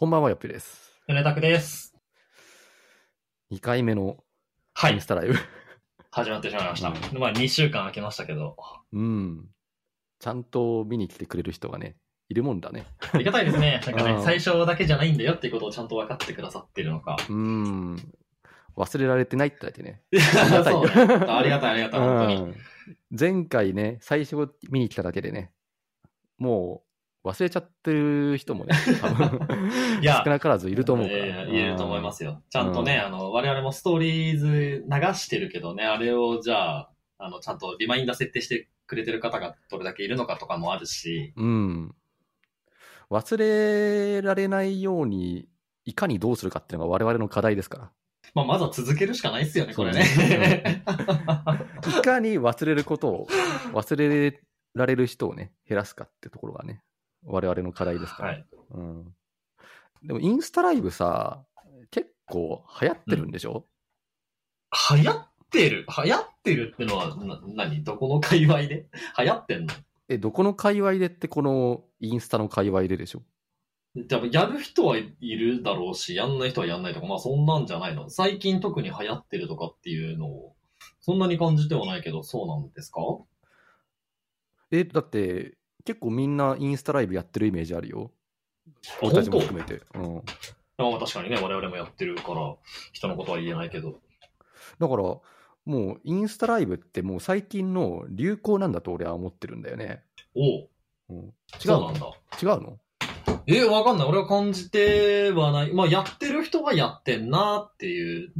こんばんは、よっぴです。米拓です。2回目のはいインス。タライブ。始まってしまいました。うまあ、2週間空きましたけど、うん。ちゃんと見に来てくれる人がね、いるもんだね。ありがたいですね。なんかうんね、最初だけじゃないんだよっていうことをちゃんと分かってくださってるのか。うん。忘れられてないってだけね。いやりがたいね。ありがたい、ありがたい、本当に。うん前回ね、最初見に来ただけでね、もう忘れちゃってる人もね、多分いや少なからずいると思うから。いやいると思いますよ。ちゃんとね、うんあの、我々もストーリーズ流してるけどね、あれをじゃあ、あの、ちゃんとリマインダー設定してくれてる方がどれだけいるのかとかもあるし、うん。忘れられないように、いかにどうするかっていうのが我々の課題ですから。まあ、まずは続けるしかないですよね、これね。いかに忘れることを、忘れられる人をね、減らすかってところがね、我々の課題ですから。はい。うん。でも、インスタライブさ、結構流行ってるんでしょ、流行ってる？流行ってるってのは、な、何？どこの界隈で？流行ってんの？え、どこの界隈でってこのインスタの界隈ででしょ？多分やる人はいるだろうし、やんない人はやんないとか、まあそんなんじゃないの。最近特に流行ってるとかっていうのを、そんなに感じてはないけど、そうなんですか？え、だって、結構みんなインスタライブやってるイメージあるよ。あ俺たちも含めて。うん。まあ確かにね、我々もやってるから、人のことは言えないけど。だから、もうインスタライブってもう最近の流行なんだと俺は思ってるんだよね。おううん、違うなんだ。違うの？え、わかんない。俺は感じてはない。まあやってる人はやってんなっていう、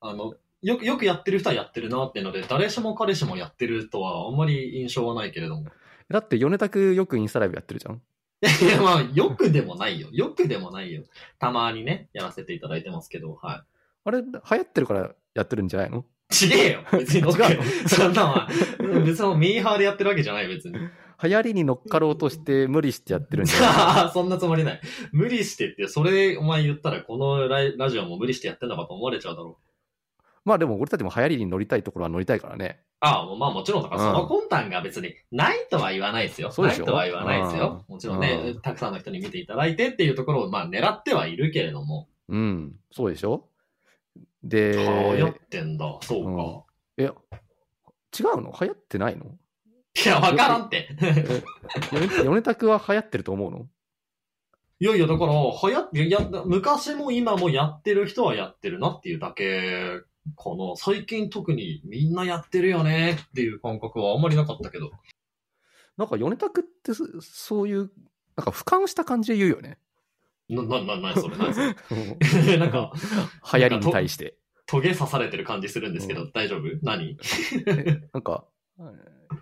あの、よく、よくやってる人はやってるなっていうので、誰しも彼氏もやってるとはあんまり印象はないけれども。だって、米拓よくインスタライブやってるじゃん。いや、まあ、よくでもないよ。よくでもないよ。たまにね、やらせていただいてますけど、はあれ、流行ってるからやってるんじゃないの？い。ちげえよ別に乗っか違うの？そんなは、別にミーハーでやってるわけじゃない、別に。流行りに乗っかろうとして無理してやってるんじゃない？そんなつもりない。無理してって、それお前言ったら、このライラジオも無理してやってんのかと思われちゃうだろう。まあでも俺たちも流行りに乗りたいところは乗りたいからね。ああ、まあもちろんだから、うん。その魂胆が別にないとは言わないですよ。ないとは言わないですよ。もちろんね、うん。たくさんの人に見ていただいてっていうところを、まあ狙ってはいるけれども。うん、そうでしょ？で、流行ってんだ、そうか。え、違うの？流行ってないの？いや、わからんって。米米拓は流行ってると思うの？いやいや、だから、流行って、や、昔も今もやってる人はやってるなっていうだけかな。最近特にみんなやってるよねっていう感覚はあんまりなかったけど。なんか米拓ってそそういう、なんか俯瞰した感じで言うよね。な、な、な、な、それ、な、それ。なんか、流行りに対して。トゲ刺されてる感じするんですけど、大丈夫？何？なんか、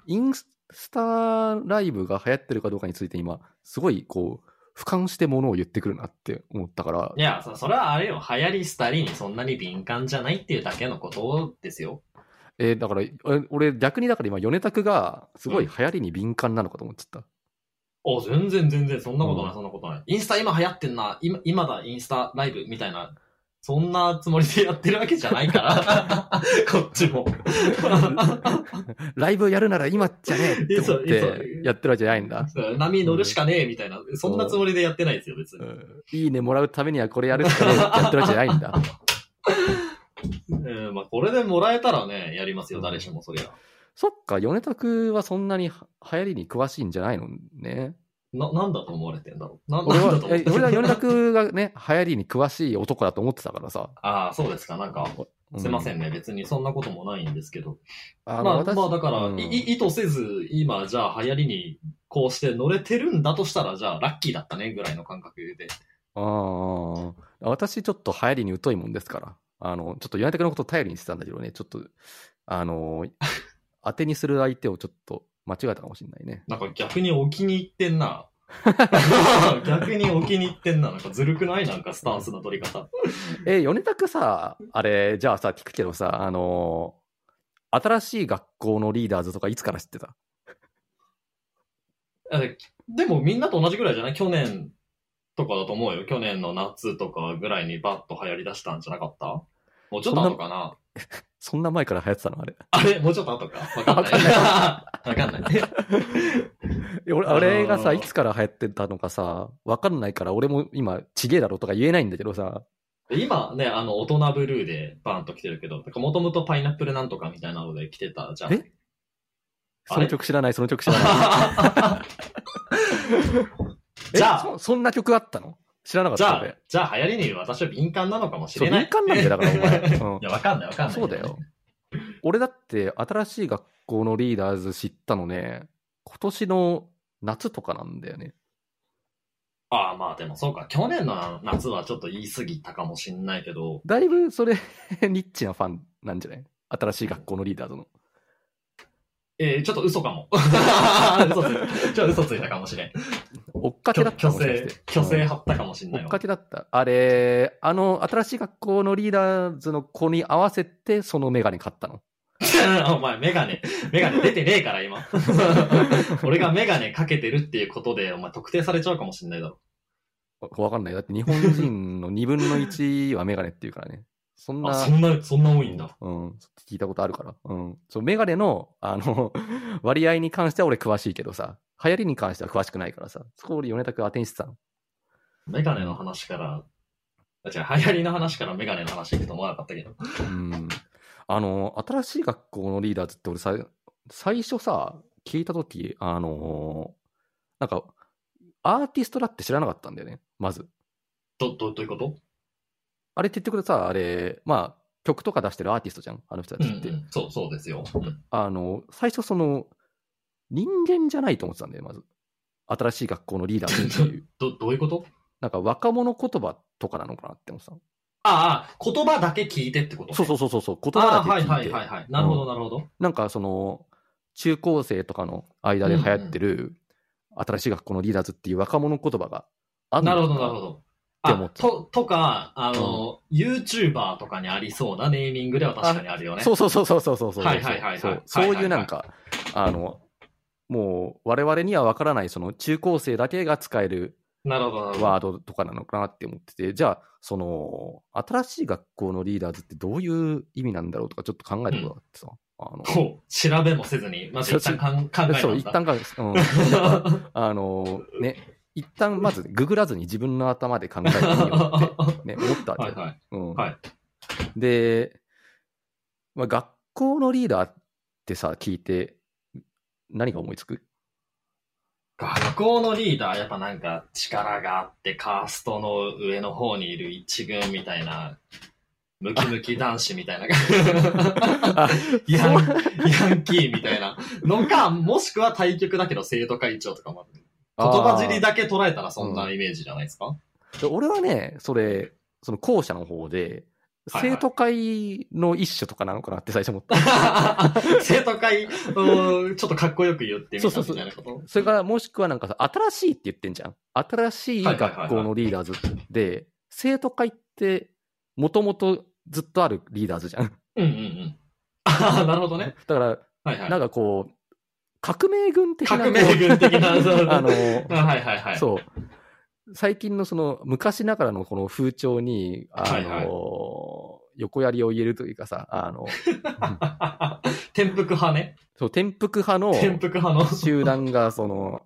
インスタライブが流行ってるかどうかについて今、すごいこう、俯瞰してものを言ってくるなって思ったからい、や、そそれはあれよ、流行り廃りにそんなに敏感じゃないっていうだけのことですよ。えーだから、え俺逆にだから今、米拓がすごい流行りに敏感なのかと思っちゃった。あ、全然全然、そんなことない、うんそんなことない。インスタ今流行ってんな、今、今だ、インスタライブみたいな、そんなつもりでやってるわけじゃないから、こっちも。ライブやるなら今じゃねえって思ってつやってるわけじゃないんだ。波乗るしかねえみたいな、そんなつもりでやってないですよ、別に。うんいいねもらうためにはこれやるしかねえってやってるわけじゃないんだ。うん、まあ、これでもらえたらね、やりますよ、誰しもそりゃ。そっか、米拓はそんなには流行りに詳しいんじゃないのね。な、なんだと思われてんだろう？な、俺はなんだと、思ってえ俺はがね、流行りに詳しい男だと思ってたからさ。ああ、そうですか、なんか、うすいませんね、別にそんなこともないんですけど。あのまあ、私まあ、だから、うん意図せず、今、じゃあ流行りに、こうして乗れてるんだとしたら、じゃあ、ラッキーだったね、ぐらいの感覚で。ああ、私ちょっと流行りに疎いもんですから、あの、ちょっと米拓のことを頼りにしてたんだけどね、ちょっと、あの、当てにする相手をちょっと間違えたかもしれないね。なんか逆に置きに行ってんな。逆に置きに行ってんな。なんかずるくない？なんかスタンスの取り方。え、米拓さ、あれ、じゃあさ、聞くけどさ、あの、新しい学校のリーダーズとかいつから知ってた？でもみんなと同じぐらいじゃない？去年とかだと思うよ。去年の夏とかぐらいにバッと流行り出したんじゃなかった？もうちょっと後かな。そんな前から流行ってたのあれ。あれ？もうちょっと後か？わかんない。わかんない。俺、あれがさ、いつから流行ってたのかさ、わかんないから、俺も今、ちげえだろとか言えないんだけどさ、今ね、あの、大人ブルーでバーンと来てるけど、もともとパイナップルなんとかみたいなので来てたじゃん。え？その曲知らない、その曲知らない。えじゃあそ、そんな曲あったの？知らなかっじゃあじゃあ流行りに私は敏感なのかもしそう、れない。敏感なんだよ、だからお前。うんいや、わかんないわかんない。そうだよ。。俺だって、新しい学校のリーダーズ知ったのね、今年の夏とかなんだよね。ああ、まあでもそうか。去年の夏はちょっと言い過ぎたかもしんないけど、だいぶそれ、ニッチなファンなんじゃない？新しい学校のリーダーズの。えー、ちょっと嘘かも。嘘ついた。ちょっと嘘ついたかもしれん。追っかけだったか虚勢うん張ったかもしんな追っ。かけだった。あれ、あの、新しい学校のリーダーズの子に合わせて、そのメガネ買ったの？お前、メガネ、メガネ出てねえから、今。俺がメガネかけてるっていうことで、お前特定されちゃうかもしんないだろ。わわかんない。だって日本人の2分の1はメガネっていうからね。そんな、あ、そんな、そんな多いんだ。うん、聞いたことあるから。うん。そう、メガネの、あの、割合に関しては俺詳しいけどさ、流行りに関しては詳しくないからさ、そこ俺米田君当てにしてたの。メガネの話から、あ、違う、流行りの話からメガネの話行くと思わなかったけど。うん。あの、新しい学校のリーダーズって俺さ、最初さ、聞いたとき、あのなんか、アーティストだって知らなかったんだよね、まず。ど、ど、どういうこと？あれって言ってくれさ、あれ、まあ、曲とか出してるアーティストじゃん、あの人たちって。うんうん、そう、そうですよ。うんあの、最初その、人間じゃないと思ってたんだよ、まず。新しい学校のリーダーズっていう。ど、どういうこと？なんか若者言葉とかなのかなって思ってたの。ああ、言葉だけ聞いてってこと、ね、そうそうそうそうそう、言葉だけ聞いて。はいはいはいはい。なるほど、うんなるほど。なんかその、中高生とかの間で流行ってる、新しい学校のリーダーズっていう若者言葉があんのかなるほど、なるほど。あ、って思ったと、とか、あの、YouTuber とかにありそうなネーミングでは確かにあるよね。そうそうそうそうそうそうそう。はいはいはいはいそうはいそういうなんか、あの、もう我々には分からないその中高生だけが使える。ワードとかなのかなって思ってて、じゃあ、その、新しい学校のリーダーズってどういう意味なんだろうとかちょっと考えたことがあってさ。あのこう、調べもせずに、まず一旦考えた そう、一旦か、うん。あの、ね、一旦まずググらずに自分の頭で考えてみようって、ね、思ったわけよ。はいはい。うん。はい。で、まあ、学校のリーダーってさ、聞いて、何が思いつく？学校のリーダー、やっぱなんか力があって、カーストの上の方にいる一軍みたいな、ムキムキ男子みたいな、あヤンヤンキーみたいなのか、もしくは対局だけど生徒会長とかもある。言葉尻だけ捉えたらそんなイメージじゃないですか、で俺はね、それ、その後者の方で、生徒会の一種とかなのかなって最初思った。生徒会をちょっとかっこよく言ってみたみたいなこと？それからもしくはなんかさ、新しいって言ってんじゃん。新しい学校のリーダーズで、生徒会ってもともとずっとあるリーダーズじゃん。うんうんうん。ああ、なるほどね。だから、はいはい。なんかこう、革命軍的な。革命軍的な、そうあの、あはいはいはい。そう。最近のその昔ながらのこの風潮に、あの、はいはい横槍を入れるというかさ、あの、転覆派ね。そう、転覆派の転覆派の。集団が、その、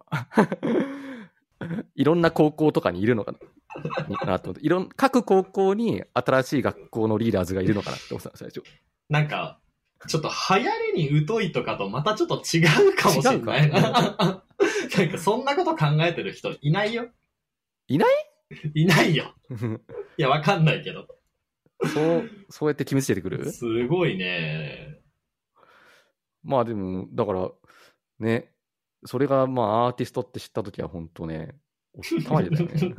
いろんな高校とかにいるのかななと思って、いろん、各高校に新しい学校のリーダーズがいるのかなって思ってた、最初。なんか、ちょっと流行りに疎いとかとまたちょっと違うかもしれないな。なんかそんなこと考えてる人いないよ。いない？いないよ。いや、わかんないけど。そう、そうやって決めつけてくる？すごいね。まあでも、だから、ね、それがまあアーティストって知ったときは本当ね、おったまりだよね。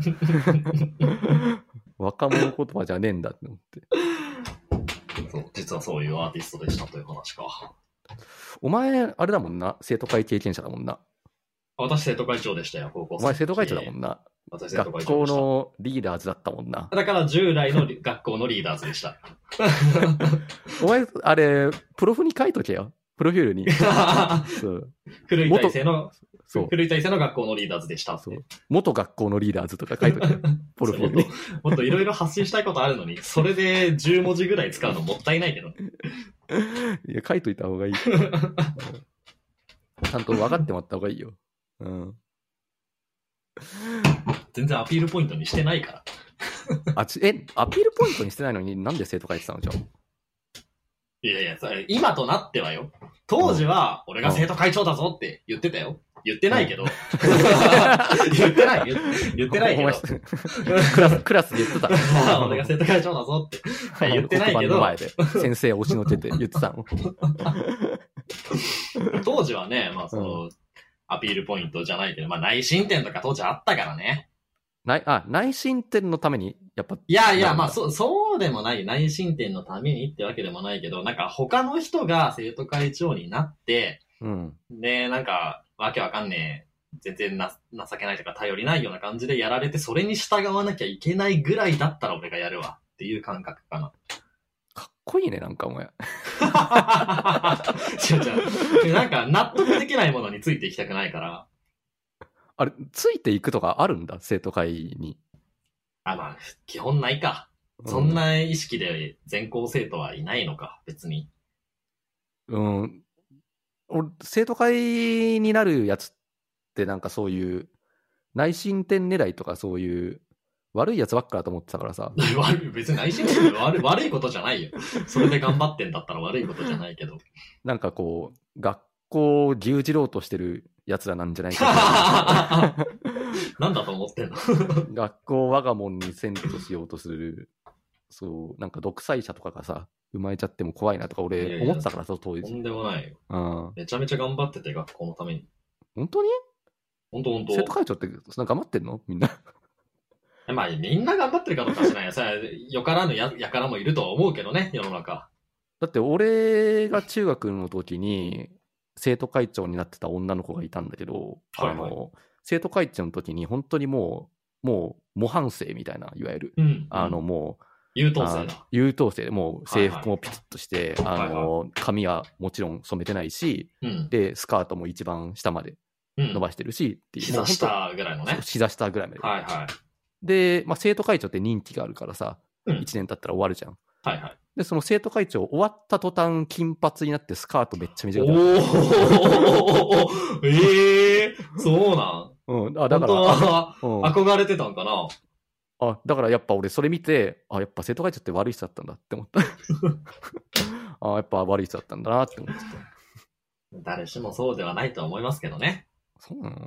若者言葉じゃねえんだって思って。実はそういうアーティストでしたという話か。お前、あれだもんな、生徒会経験者だもんな。私生徒会長でしたよ、高校お前生徒会長だもんな。私生徒学校。のリーダーズだったもんな。だから従来の 学校のリーダーズでした。お前、あれ、プロフに書いとけよ。プロフィールに。そう。古い体制の、そう。古い体制の学校のリーダーズでした。そう元学校のリーダーズとか書いとけよ。プロフルに。もっといろいろ発信したいことあるのに、それで10文字ぐらい使うのもったいないけど。いや、書いといた方がいい。ちゃんと分かってもらった方がいいよ。うん。全然アピールポイントにしてないから。あち、え、アピールポイントにしてないのになんで生徒会してたのじゃあ？いやいや、それ今となってはよ。当時は、俺が生徒会長だぞって言ってたよ。言ってないけど。言ってない、言言ってないけど。クラス、クラスで言ってたの 俺が生徒会長だぞって。言ってないけど前で、先生押しのけて言ってたの。当時はね、まあその、アピールポイントじゃないけど、まあ内申点とか当時あったからね。内、あ、内申点のために、やっぱ、いやいや、まあそ、そうでもない。内申点のためにってわけでもないけど、なんか他の人が生徒会長になって、うん。で、なんか、わけわかんねえ、全然な情けないとか頼りないような感じでやられて、それに従わなきゃいけないぐらいだったら俺がやるわっていう感覚かな。かっこいいね、なんかお前。違う違う。なんか納得できないものについていきたくないから、あれ、ついていくとかあるんだ、生徒会に。あ、まあ、基本ないか。そんな意識で全校生徒はいないのか、別に。うん。俺、生徒会になるやつってなんかそういう、内申点狙いとかそういう、悪いやつばっかだと思ってたからさ。悪い別に内心で悪い悪いことじゃないよ。それで頑張ってんだったら悪いことじゃないけど。なんかこう、学校を牛耳ろうとしてるやつらなんじゃないかな。なんだと思ってんの？学校を我が物に遷としようとする、そう、なんか独裁者とかがさ、生まれちゃっても怖いなとか俺思ってたからさ、当と時。んでもないよ。うん。めちゃめちゃ頑張ってて、学校のために。本当に？ほんとほんと生徒会長ってそんな頑張ってんの？みんな。まあ、みんな頑張ってるかどうかはしないよ。さ、よからぬややからもいるとは思うけどね、世の中。だって俺が中学の時に生徒会長になってた女の子がいたんだけど、はいはいあの生徒会長の時に本当にもう、もう模範生みたいな、いわゆる。うん。あの、もう、優等生あだ。優等生で、もう制服もピチッとして、はいはいあの、髪はもちろん染めてないし、うん。で、スカートも一番下までうん伸ばしてるし、っていう。膝下ぐらいのね。膝下ぐらいまで。はいはい。で、まあ、生徒会長って任期があるからさ、うん1年経ったら終わるじゃん。はいはい。で、その生徒会長終わった途端、金髪になってスカートめっちゃ短おくなる。ーええー、そうなんうん、あだか本当ら、はうん、憧れてたんかなあ、だからやっぱ俺それ見て、あ、やっぱ生徒会長って悪い人だったんだって思った。あ、やっぱ悪い人だったんだなって思ってた。誰しもそうではないとは思いますけどね。そうなの、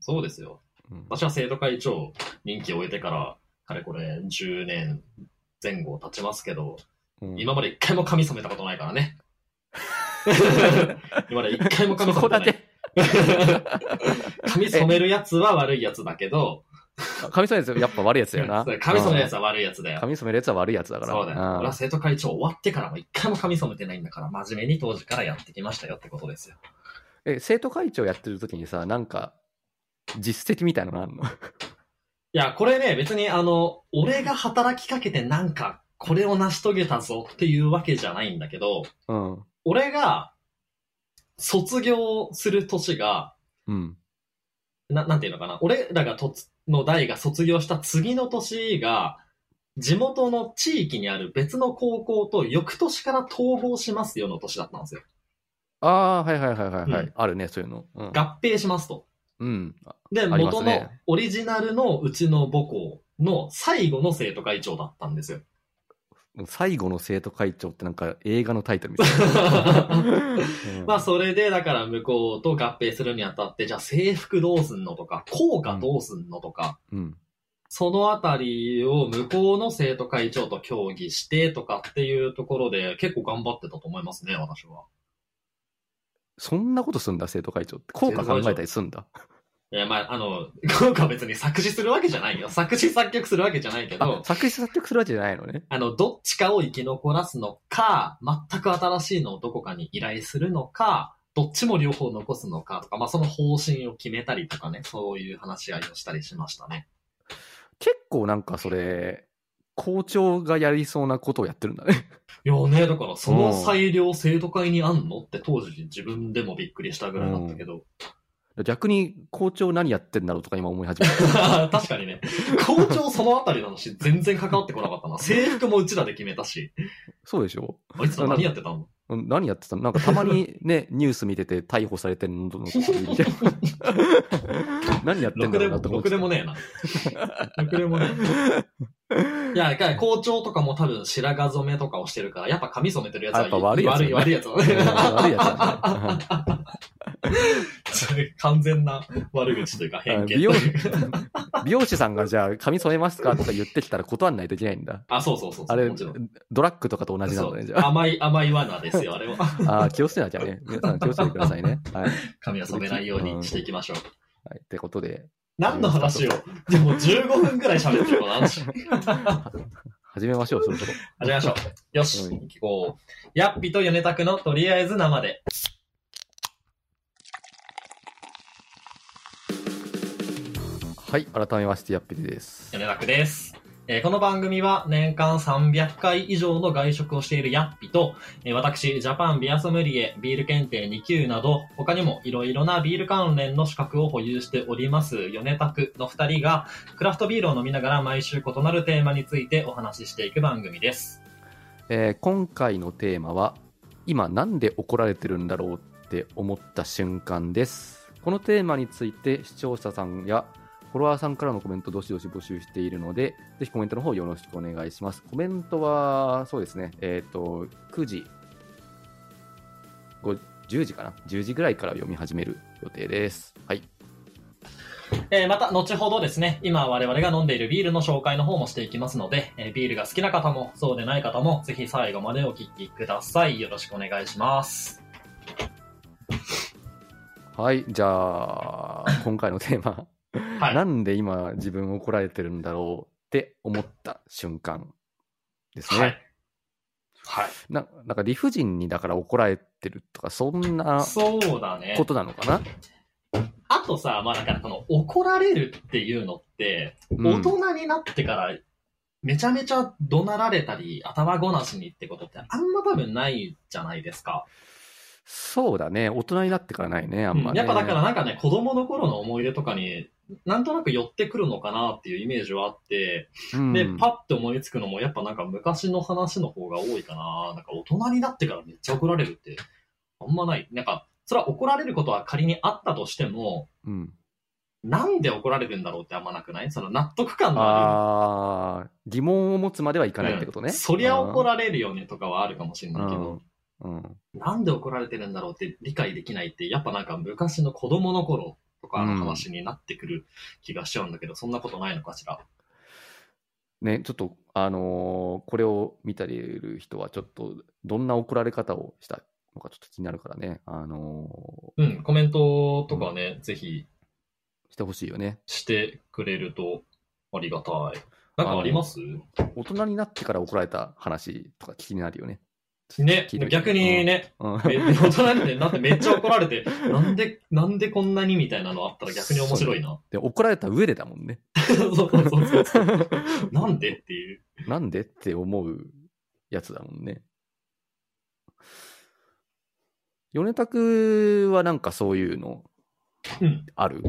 そうですよ。うん、私は生徒会長、任期を終えてから、かれこれ10年前後経ちますけど、うん今まで一回も髪染めたことないからね。今まで一回も髪染めてない。け。髪染めるやつは悪いやつだけど、髪染めるやつやっぱ悪いやつだよな。髪染めるやつは悪いやつだよ。髪染めるやつは悪いやつだから。そうだよ。ん俺は生徒会長終わってからも一回も髪染めてないんだから、真面目に当時からやってきましたよってことですよ。え、生徒会長やってる時にさ、なんか、実績みたいなのあんの？いや、これね、別にあの、俺が働きかけてなんか、これを成し遂げたぞっていうわけじゃないんだけど、うん。俺が、卒業する年が、うん。な、なんていうのかな。俺らがとつの代が卒業した次の年が、地元の地域にある別の高校と翌年から統合しますよの年だったんですよ。ああ、はいはいはいはい、はいうんあるね、そういうの。うん。合併しますと。うん。あで、あります元のねオリジナルのうちの母校の最後の生徒会長だったんですよ。最後の生徒会長ってなんか映画のタイトルみたいな。うんまあ、それで、だから向こうと合併するにあたって、じゃあ制服どうすんのとか、校歌どうすんのとか、うん。そのあたりを向こうの生徒会長と協議してとかっていうところで結構頑張ってたと思いますね、私は。そんなことすんだ、生徒会長って。効果考えたりすんだ？いや、まあ、あの、効果は別に作詞するわけじゃないよ。作詞作曲するわけじゃないけあど、作詞作曲するわけじゃないのね。あの、どっちかを生き残らすのか、全く新しいのをどこかに依頼するのか、どっちも両方残すのかとか、まあ、その方針を決めたりとかね、そういう話し合いをしたりしましたね。結構なんかそれ、校長がやりそうなことをやってるんだね。いやね、だからその裁量生徒会にあんのって当時自分でもびっくりしたぐらいだったけど。逆に校長何やってんだろうとか今思い始めた。確かにね。校長そのあたりの話全然関わってこなかったな。制服もうちらで決めたし。そうでしょ？あいつら何やってたのうん？何やってたの？なんかたまに ね、ニュース見てて逮捕されてるのとの 何やってんだろうなと思ろって。くでもねえな。ろくでもねえ。いや、校長とかも多分白髪染めとかをしてるから、やっぱ髪染めてるやつはあやっぱ悪いやつ悪い、悪いやつ。だうん悪いやつね。完全な悪口というか偏見と美容。美容師さんがじゃあ髪染めますかとか言ってきたら断んないといけないんだ。あ、そうそうそう。あれドラッグとかと同じなんだね、じゃあ。甘い、甘い罠ですよ、あれは。ああ、気をつけなきゃね。皆さん気をつけてくださいね。はい。髪は染めないようにしていきましょう。はい。ってことで、何の話を？でも15分くらい喋ってるこの話。始めましょう、そろそろ。始めましょう。よし、うん行こう。ヤッピとヨネのとりあえず生で。はい。改めまして、やっぴりですヨ。ネタクです。えーこの番組は年間300回以上の外食をしているヤッピと、えー私、ジャパンビアソムリエ、ビール検定2級など、他にもいろいろなビール関連の資格を保有しております、ヨネタクの2人が、クラフトビールを飲みながら毎週異なるテーマについてお話ししていく番組です。えー今回のテーマは、今なんで怒られてるんだろうって思った瞬間です。このテーマについて視聴者さんやフォロワーさんからのコメントどしどし募集しているので、ぜひコメントの方よろしくお願いします。コメントは、そうですね、えっ、と、9時、5 10時かな ?10 時ぐらいから読み始める予定です。はい。えーまた、後ほどですね、今我々が飲んでいるビールの紹介の方もしていきますので、えービールが好きな方も、そうでない方も、ぜひ最後までお聞きください。よろしくお願いします。はい、じゃあ、今回のテーマ、はい。なんで今自分怒られてるんだろうって思った瞬間ですね。はい。はい。ななんか理不尽にだから怒られてるとか、そんなそうだねこ。となのかな、あとさ、まあだからこの怒られるっていうのって、うん大人になってからめちゃめちゃ怒鳴られたり、頭ごなしにってことってあんま多分ないじゃないですか。そうだね。大人になってからないね、あんまね。やっぱだからなんかね、子供の頃の思い出とかに、なんとなく寄ってくるのかなっていうイメージはあって、うん、で、パッて思いつくのも、やっぱなんか昔の話の方が多いかな。なんか大人になってからめっちゃ怒られるって、あんまない。なんか、それは怒られることは仮にあったとしても、うん、なんで怒られるんだろうってあんまなくない？その納得感のああー疑問を持つまではいかる。ないってことね。うんそりゃ怒られるよねとかはあるかもしれないけど、うん。うん。なんで怒られてるんだろうって理解できないって、やっぱなんか昔の子供の頃とかの話になってくる気がしちゃうんだけど、そんなことないのかしら？ね、ちょっと、あのーこれを見ている人は、ちょっと、どんな怒られ方をしたのかちょっと気になるからね、あのうん、コメントとかね、ぜひーしてほしいよね。してくれるとありがたい。なんかあります？大人になってから怒られた話とか気になるよね。ね逆にね、うん。め大人になってめっちゃ怒られて、なんで、なんでこんなにみたいなのあったら逆に面白いな。で、怒られた上でだもんね。そうそうそうそう。なんでっていう。なんでって思うやつだもんね。米拓はなんかそういうのうん。ある？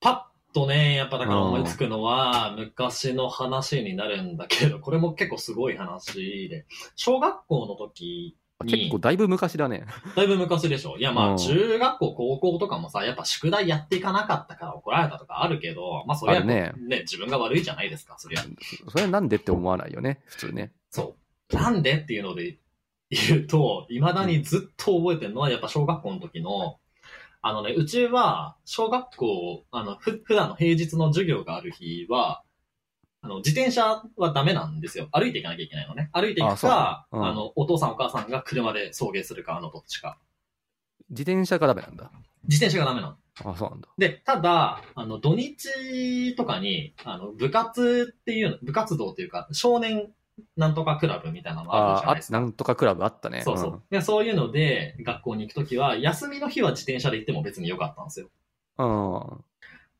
パッとね、やっぱだから思いつくのは、昔の話になるんだけど、これも結構すごい話で、小学校の時結構だいぶ昔だね。だいぶ昔でしょいやまうんあ、中学校、高校とかもさ、やっぱ宿題やっていかなかったから怒られたとかあるけど、まあそれはねね自分が悪いじゃないですか、そりゃ。それはなんでって思わないよね、普通ね。そう。なんでっていうので言うと、未だにずっと覚えてるのは、やっぱ小学校の時の、あのね、うちは、小学校、あの、ふ、普段の平日の授業がある日は、あの、自転車はダメなんですよ。歩いていかなきゃいけないのね。歩いていくか、うんあの、お父さんお母さんが車で送迎するか、あの、どっちか。自転車がダメなんだ。自転車がダメなの。あ、そうなんだ。で、ただ、あの、土日とかに、あの、部活っていうの、部活動っていうか、少年なんとかクラブみたいなのあるじゃないですか。なんとかクラブあったね。そうそう。でそういうので、学校に行くときは、休みの日は自転車で行っても別に良かったんですよ。うん。うん。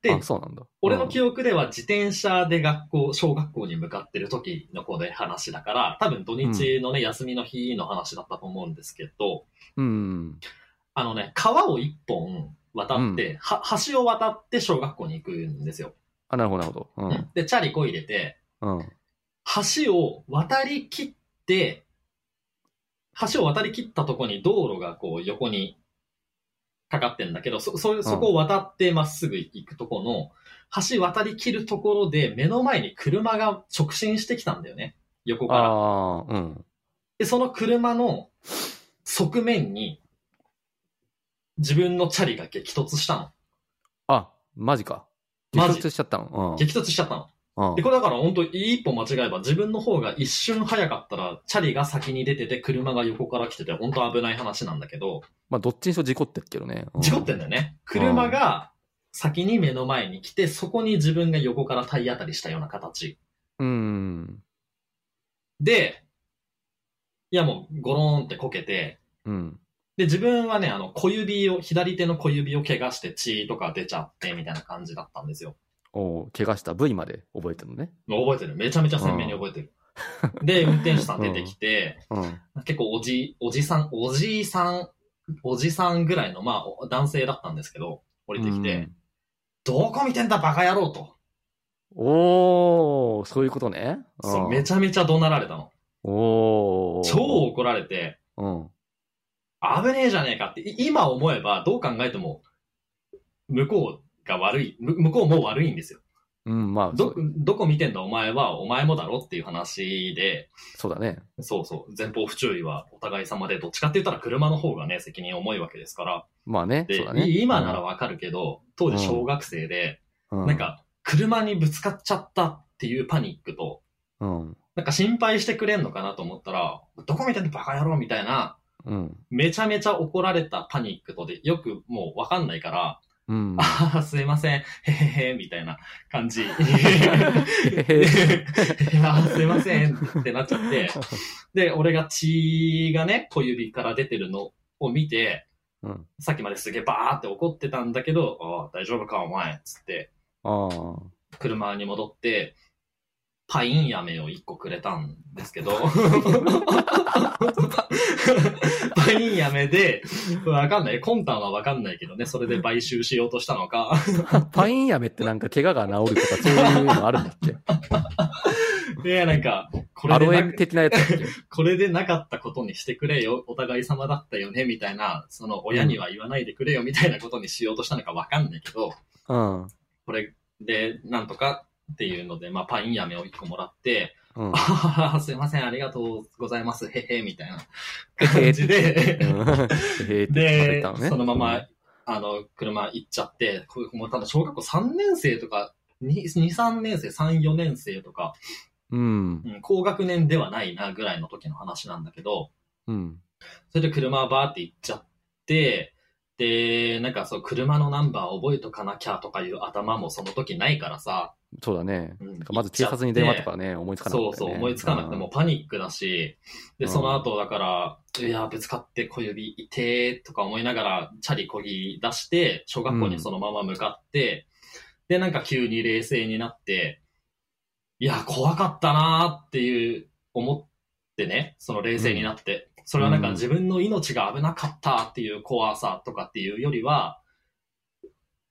であ、、そうなんだ。俺の記憶では自転車で学校、小学校に向かってる時の子で話だから、多分土日のね、休みの日の話だったと思うんですけど、うん。あのね、川を一本渡って、は橋を渡って小学校に行くんですよ。あ、なるほど、なるほど。うん。で、チャリこいでて、うん。橋を渡り切って、橋を渡り切ったとこに道路がこう横にかかってんだけど、そ、そ、そこを渡ってまっすぐ行くとこの、橋渡り切るところで目の前に車が直進してきたんだよね。横から。ああ、うん。で、その車の側面に自分のチャリが激突したの。あ、マジか。激マジ突しちゃったの。激突しちゃったの。で、これだから本当一歩間違えば自分の方が一瞬早かったら、チャリが先に出てて車が横から来てて本当危ない話なんだけど、まあ、どっちにしろ事故ってるけどね。うん事故ってんだよね。車が先に目の前に来て、そこに自分が横から体当たりしたような形。うん。で、いやもうゴローンってこけて、うん。で、自分はね、あの、小指を、左手の小指を怪我して血とか出ちゃって、みたいな感じだったんですよ。おう怪我した部位まで覚えてるのね。覚えてる。めちゃめちゃ鮮明に覚えてる。で、運転手さん出てきて、うん。結構おじ、おじさん、おじいさん、おじさんぐらいの、まあ、お男性だったんですけど、降りてきて、どこ見てんだバカ野郎と。うん。おー、そういうことね。そう、んめちゃめちゃ怒鳴られたの。おー。超怒られて、うん。危ねえじゃねえかって、い今思えばどう考えても、向こうが悪い、む向こうも悪いんですよ。うん、まあ、そどう、どこ見てんだお前は、お前もだろっていう話で、そうだね。そうそう、前方不注意はお互い様で、どっちかって言ったら車の方がね、責任重いわけですから。まあね。で、ね。い今ならわかるけど、当時小学生で、うん、なん、か、車にぶつかっちゃったっていうパニックと、うん。なんか心配してくれんのかなと思ったら、どこ見てんのバカ野郎みたいな、うん。めちゃめちゃ怒られたパニックとで、よくもうわかんないから、うん。ああ、すいません、へへへ、みたいな感じ。いやすいませんってなっちゃって、で、俺が血がね、小指から出てるのを見て、うん。さっきまですげえバーって怒ってたんだけど、ああ、大丈夫か、お前、つって、ああ。車に戻って、パイン飴を一個くれたんですけど、パイン飴で、わかんない。魂胆はわかんないけどね、それで買収しようとしたのか。パイン飴ってなんか怪我が治るとかそういうのあるんだっけ？で、なんか、これアロエでな的なやつ これでなかったことにしてくれよ、お互い様だったよね、みたいな、その親には言わないでくれよ、みたいなことにしようとしたのかわかんないけど、うん。これで、なんとかっていうので、まあ、パイン飴を一個もらって、うん。あすいません、ありがとうございます、へへ、みたいな感じで、で、そのまま、あの、車行っちゃって、もう多分小学校3年生とか、2、2 3年生、3、4年生とか、うん。うん、高学年ではないなぐらいの時の話なんだけど、うん。それで車バーって行っちゃって、で、なんかそう、車のナンバー覚えとかなきゃとかいう頭もその時ないからさ、そうだね。うん。まず警察に電話とかね、思いつかなかったよね。そうそう、思いつかなくて、もうパニックだし、で、うん。その後だから、いや、ぶつかって小指痛えとか思いながら、チャリこぎ出して、小学校にそのまま向かって、で、なんか急に冷静になって、いや、怖かったなーっていう、思ってね、その冷静になって、それはなんかうん自分の命が危なかったっていう怖さとかっていうよりは、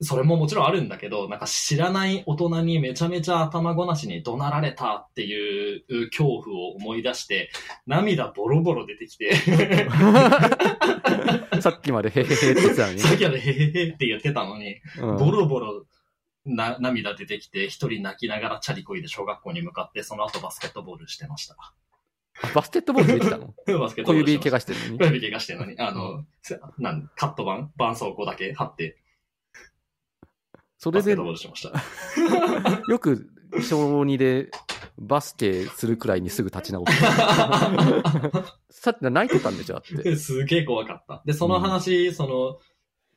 それももちろんあるんだけど、なんか知らない大人にめちゃめちゃ頭ごなしに怒鳴られたっていう恐怖を思い出して、涙ボロボロ出てきて、さっきまでへへへって言ってたのに。さっきまでへへへって言ってたのに、うんボロボロな涙出てきて、一人泣きながらチャリこいで小学校に向かって、その後バスケットボールしてました。バスケットボールできたの？バスケットボール小指怪我してるのに小。指怪我してるのに、あの、せなんカット板、絆創膏だけ貼って、それで。よく小2でバスケするくらいにすぐ立ち直って。さっき泣いてたんでしょだって。すげえ怖かった。で、その話、その、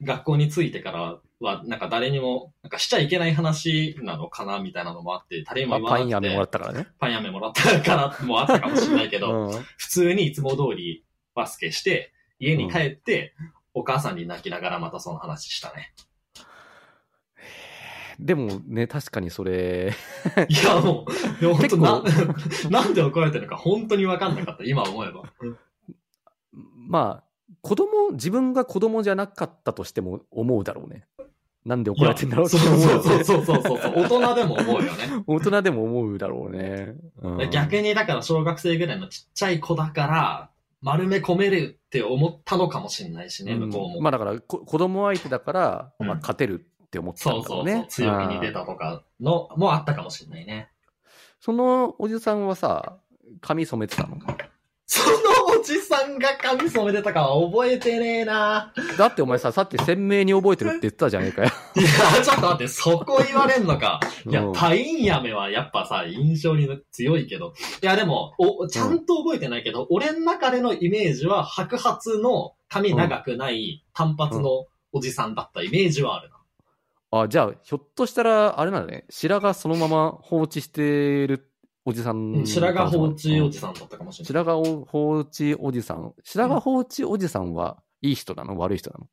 学校に着いてからは、なんか誰にも、なんかしちゃいけない話なのかなみたいなのもあって、誰にもあ言わなくて。パイン飴もらったからね。パイン飴もらったからもあったかもしれないけど、うん普通にいつも通りバスケして、家に帰って、お母さんに泣きながらまたその話したね。でもね、確かにそれ、いや、もう、で も本当な結、なんで怒られてるのか本当にわかんなかった、今思えば。まあ、子供、自分が子供じゃなかったとしても思うだろうね。なんで怒られてんだろうってそう思うよね。そうそうそうそうそう。大人でも思うよね。大人でも思うだろうね。うん逆にだから小学生ぐらいのちっちゃい子だから、丸め込めるって思ったのかもしれないしね、うん向こうも。まあだからこ、子供相手だから、まあ、うん勝てるって思ったそんだろうね。うそうそう、強気に出うんたとかのもあったかもしれないね。そのおじさんはさ、髪染めてたの？そのおじさんが髪染めてたかは覚えてねえなだってお前さ、さっき鮮明に覚えてるって言ってたじゃねえかよ。いや、ちょっと待って、そこ言われんのか。いやう、んパインやめはやっぱさ、印象に強いけど。いや、でも、お、ちゃんと覚えてないけど、俺の中でのイメージは白髪の髪長くない単発のおじさんだったイメージはあるな。あ、じゃあ、ひょっとしたら、あれなのね、白髪そのまま放置してるおじさん、うん白髪放置おじさんだったかもしれない。白髪放置おじさん。白髪放置おじさんはいい人なの？悪い人なの？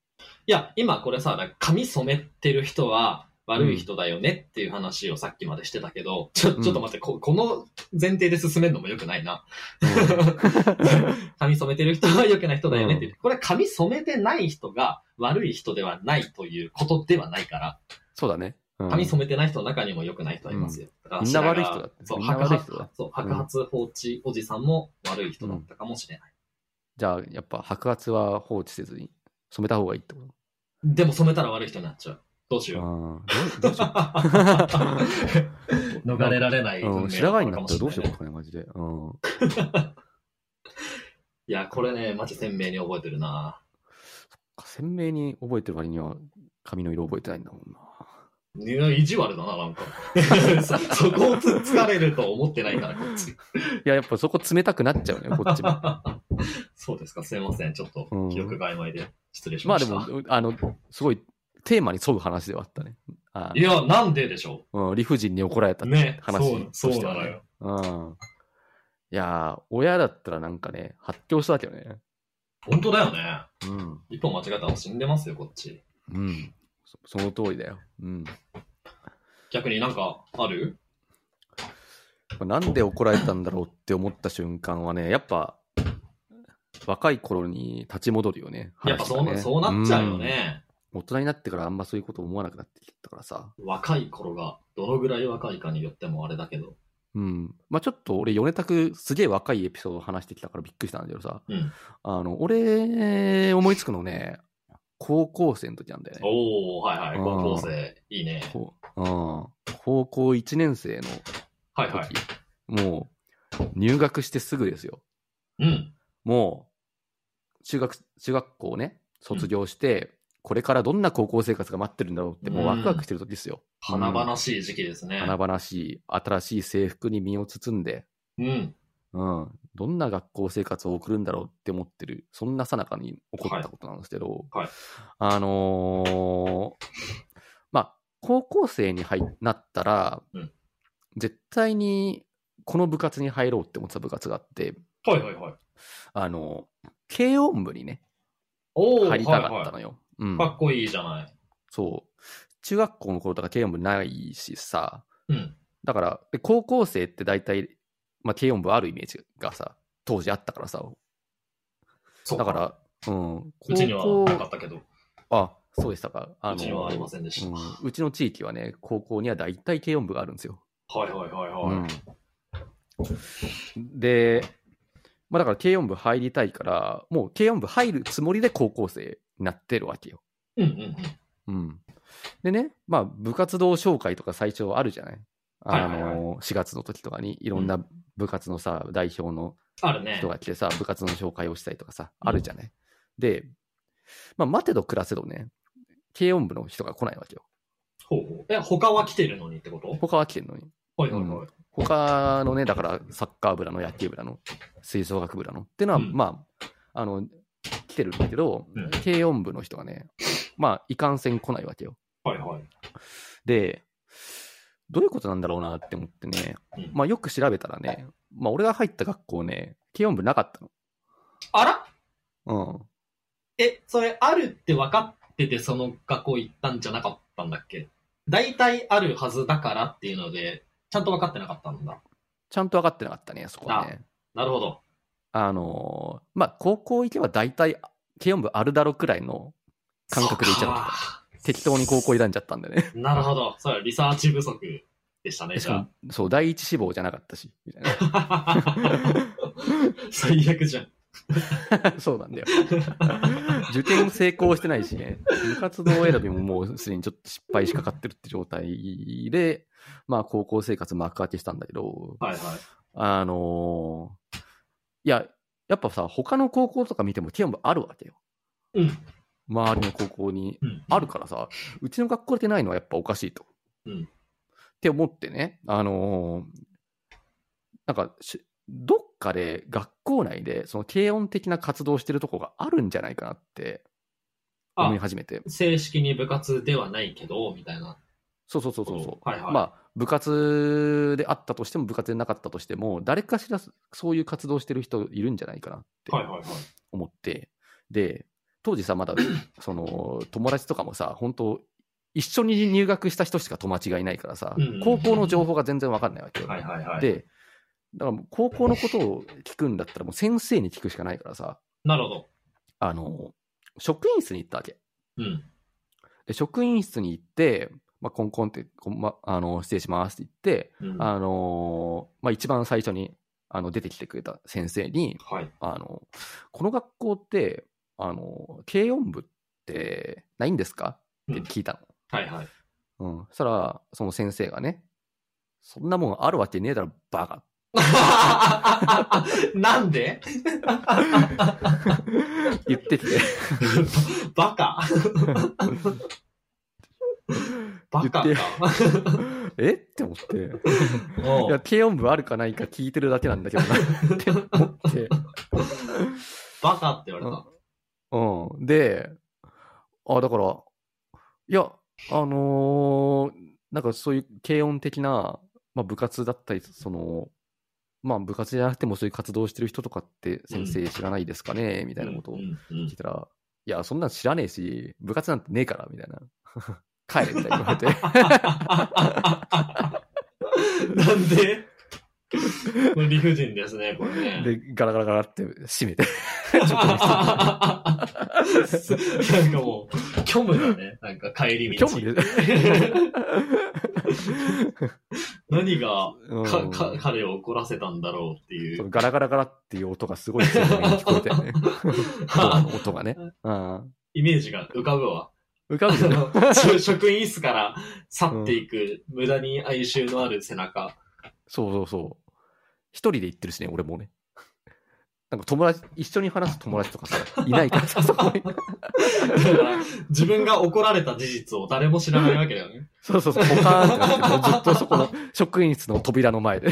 いや、今これさ、髪染めてる人は悪い人だよねっていう話をさっきまでしてたけど、ちょ、ちょっと待って、ここの前提で進めるのも良くないな。髪染めてる人は良くない人だよねってこれ髪染めてない人が悪い人ではないということではないから、そうだね。うん髪染めてない人の中にも良くない人はいますよ。みんな悪い人だってそう、白髪そう、白髪放置おじさんも悪い人だったかもしれない。じゃあ、やっぱ白髪は放置せずに染めた方がいいってこと？でも染めたら悪い人になっちゃう。どうしよう。どうしよう逃れられない運うん、命白髪になったらどうしようかかね、マジで。うん。いや、これね、マジ鮮明に覚えてるな。鮮明に覚えてる割には、髪の色覚えてないんだもんな。いや意地悪だな、なんか。そ そこをつ疲れると思ってないから、こっち。いや、やっぱそこ冷たくなっちゃうね、こっちも。そうですか、すいません。ちょっとうん記憶が曖昧で失礼しまあでました。も、あの、すごい、テーマに沿う話ではあったね。あいや、なんででしょう？ん、理不尽に怒られたう。ね、話そう、そうなのよ。うん。いやー、親だったらなんかね、発狂したけどね。本当だよね。うん。一歩間違えたら死んでますよ、こっち。うん。そその通りだよ。うん。逆になんかある？なんで怒られたんだろうって思った瞬間はね、やっぱ、若い頃に立ち戻るよね。やっぱそうそうなっちゃうよ。ね。うん大人になってからあんまそういうこと思わなくなってきたからさ。若い頃が、どのぐらい若いかによってもあれだけど。うん。まあちょっと俺、米拓すげえ若いエピソードを話してきたからびっくりしたんだけどさ。うん。あの、俺、思いつくのね、高校生の時なんだよね。おー、はいはい、うん高校生。いいね。高校1年生の時、はいはい。もう入学してすぐですよ。うん。もう中学中学校ね、卒業して、これからどんな高校生活が待ってるんだろうって、もうワクワクしてる時ですよ。華々しい時期ですね。華々しい、新しい制服に身を包んで、うん。うん、どんな学校生活を送るんだろうって思ってる、そんなさなかに起こったことなんですけど、はいはいあのーまあ、高校生に入なったら、うん絶対にこの部活に入ろうって思ってた部活があって、はいはいはい。あの、軽音部にね、入りたかったのよ。よ。うんかっこいいじゃない。そう。中学校の頃とか軽音部ないしさ、うん。だから、で高校生って大体、まあ、軽音部あるイメージがさ、当時あったからさ、そうだから、うん、うちにはなかったけど、あ、そうでしたか。あうちにはありませんでした。うん、うちの地域はね、高校には大体軽音部があるんですよ。はいはいはいはい。うん、で、まあだから軽音部入りたいから、もう軽音部入るつもりで高校生になってるわけよ。うんうんうん。うん。でね、まあ部活動紹介とか最初あるじゃない？あの、はいはい4月の時とかにいろんな部活のさ、代表のあるね人。が来てさ、部活の紹介をしたりとかさ、あるじゃない？で、まあ待てど暮らせどね、軽音部の人が来ないわけよ。ほうほう。え、他は来てるのにってこと？他は来てるのに。はいはいはい。他のね、だからサッカー部らの野球部らの吹奏楽部らのっていうのは、うんまあ、あの、来てるんだけど、うん軽音部の人がね、まあ、いかんせん来ないわけよ。はいはい。で、どういうことなんだろうなって思ってね、うんまあよく調べたらね、まあ俺が入った学校ね、軽音部なかったあら？の。え、それあるって分かっててその学校行ったんじゃなかったんだっけ？大体あるはずだからっていうので、ちゃんと分かってなかったんだ。ちゃんと分かってなかったね、そこはね。なるほど。あのーまあ高校行けば大体軽音部あるだろくらいの感覚で行っちゃった。た。適当に高校選んじゃったんでね。なるほど。それはリサーチ不足でしたね、じゃしかも、そう、第一志望じゃなかったし、みたいな。あ。最悪じゃん。そうなんだよ。受験成功してないしね、部活動選びももうすでにちょっと失敗しかかってるって状態で、まあ高校生活幕開けしたんだけど、はいはい。あのーいや、やっぱさ、他の高校とか見てもティアムあるわけよ。うん。周りの高校にうん。あるからさ、うちの学校でないのはやっぱおかしいと。うんって思ってね、あのーなんかし、どっかで学校内でその軽音的な活動してるとこがあるんじゃないかなって思いあ、始めて。正式に部活ではないけど、みたいな。そうそうそうそうそう。はいはい。まあ、部活であったとしても部活でなかったとしても、誰かしらそういう活動してる人いるんじゃないかなってはいはいはい。思って、で、当時さ、まだ、その、友達とかもさ、本当一緒に入学した人しか友達がいないからさうん高校の情報が全然わかんないわけよ。はいはいはい。で、だから高校のことを聞くんだったらもう先生に聞くしかないからさ、なるほど。あの、職員室に行ったわけ。うん。で、職員室に行って、まあ、コンコンって、ま、あの、失礼しますって言って、うん。あのまあ、一番最初に、あの、出てきてくれた先生に、はい。あの、この学校って、あの、軽音部ってないんですか？って聞いたはいはい。の。うん。そしたら、その先生がね、そんなもんあるわけねえだろ、バカ。なんで？言ってきて、バカ バカか。言。え？って思って、おいうや、軽音部あるかないか聞いてるだけなんだけどな、って思って、バカって言われた。うん。で、あ、だから、いや、あのーなんかそういう軽音的な、まあ部活だったり、その、まあ部活じゃなくてもそういう活動してる人とかって先生知らないですかね、みたいなことを聞いたら、いや、そんなん知らねえし、部活なんてねえから、みたいな。帰れ、みたいな言われて。なんで？理不尽ですね、これね。で、ガラガラガラって閉めて。なんかもう、虚無だね。なんか帰り道。虚無で。何がうんかか彼を怒らせたんだろうっていそうの。ガラガラガラっていう音がすごい強めに聞こえてね。音がね。うん。イメージが浮かぶわ。浮かぶ職員室から去っていく、無駄に哀愁のある背中。そうそうそう。一人で行ってるしね、俺もね。なんか友達、一緒に話す友達とかさ、いないからさ、そこに。自分が怒られた事実を誰も知らないわけだよね。そうそうそう、ポカーンってなって、もうずっとそこの職員室の扉の前で。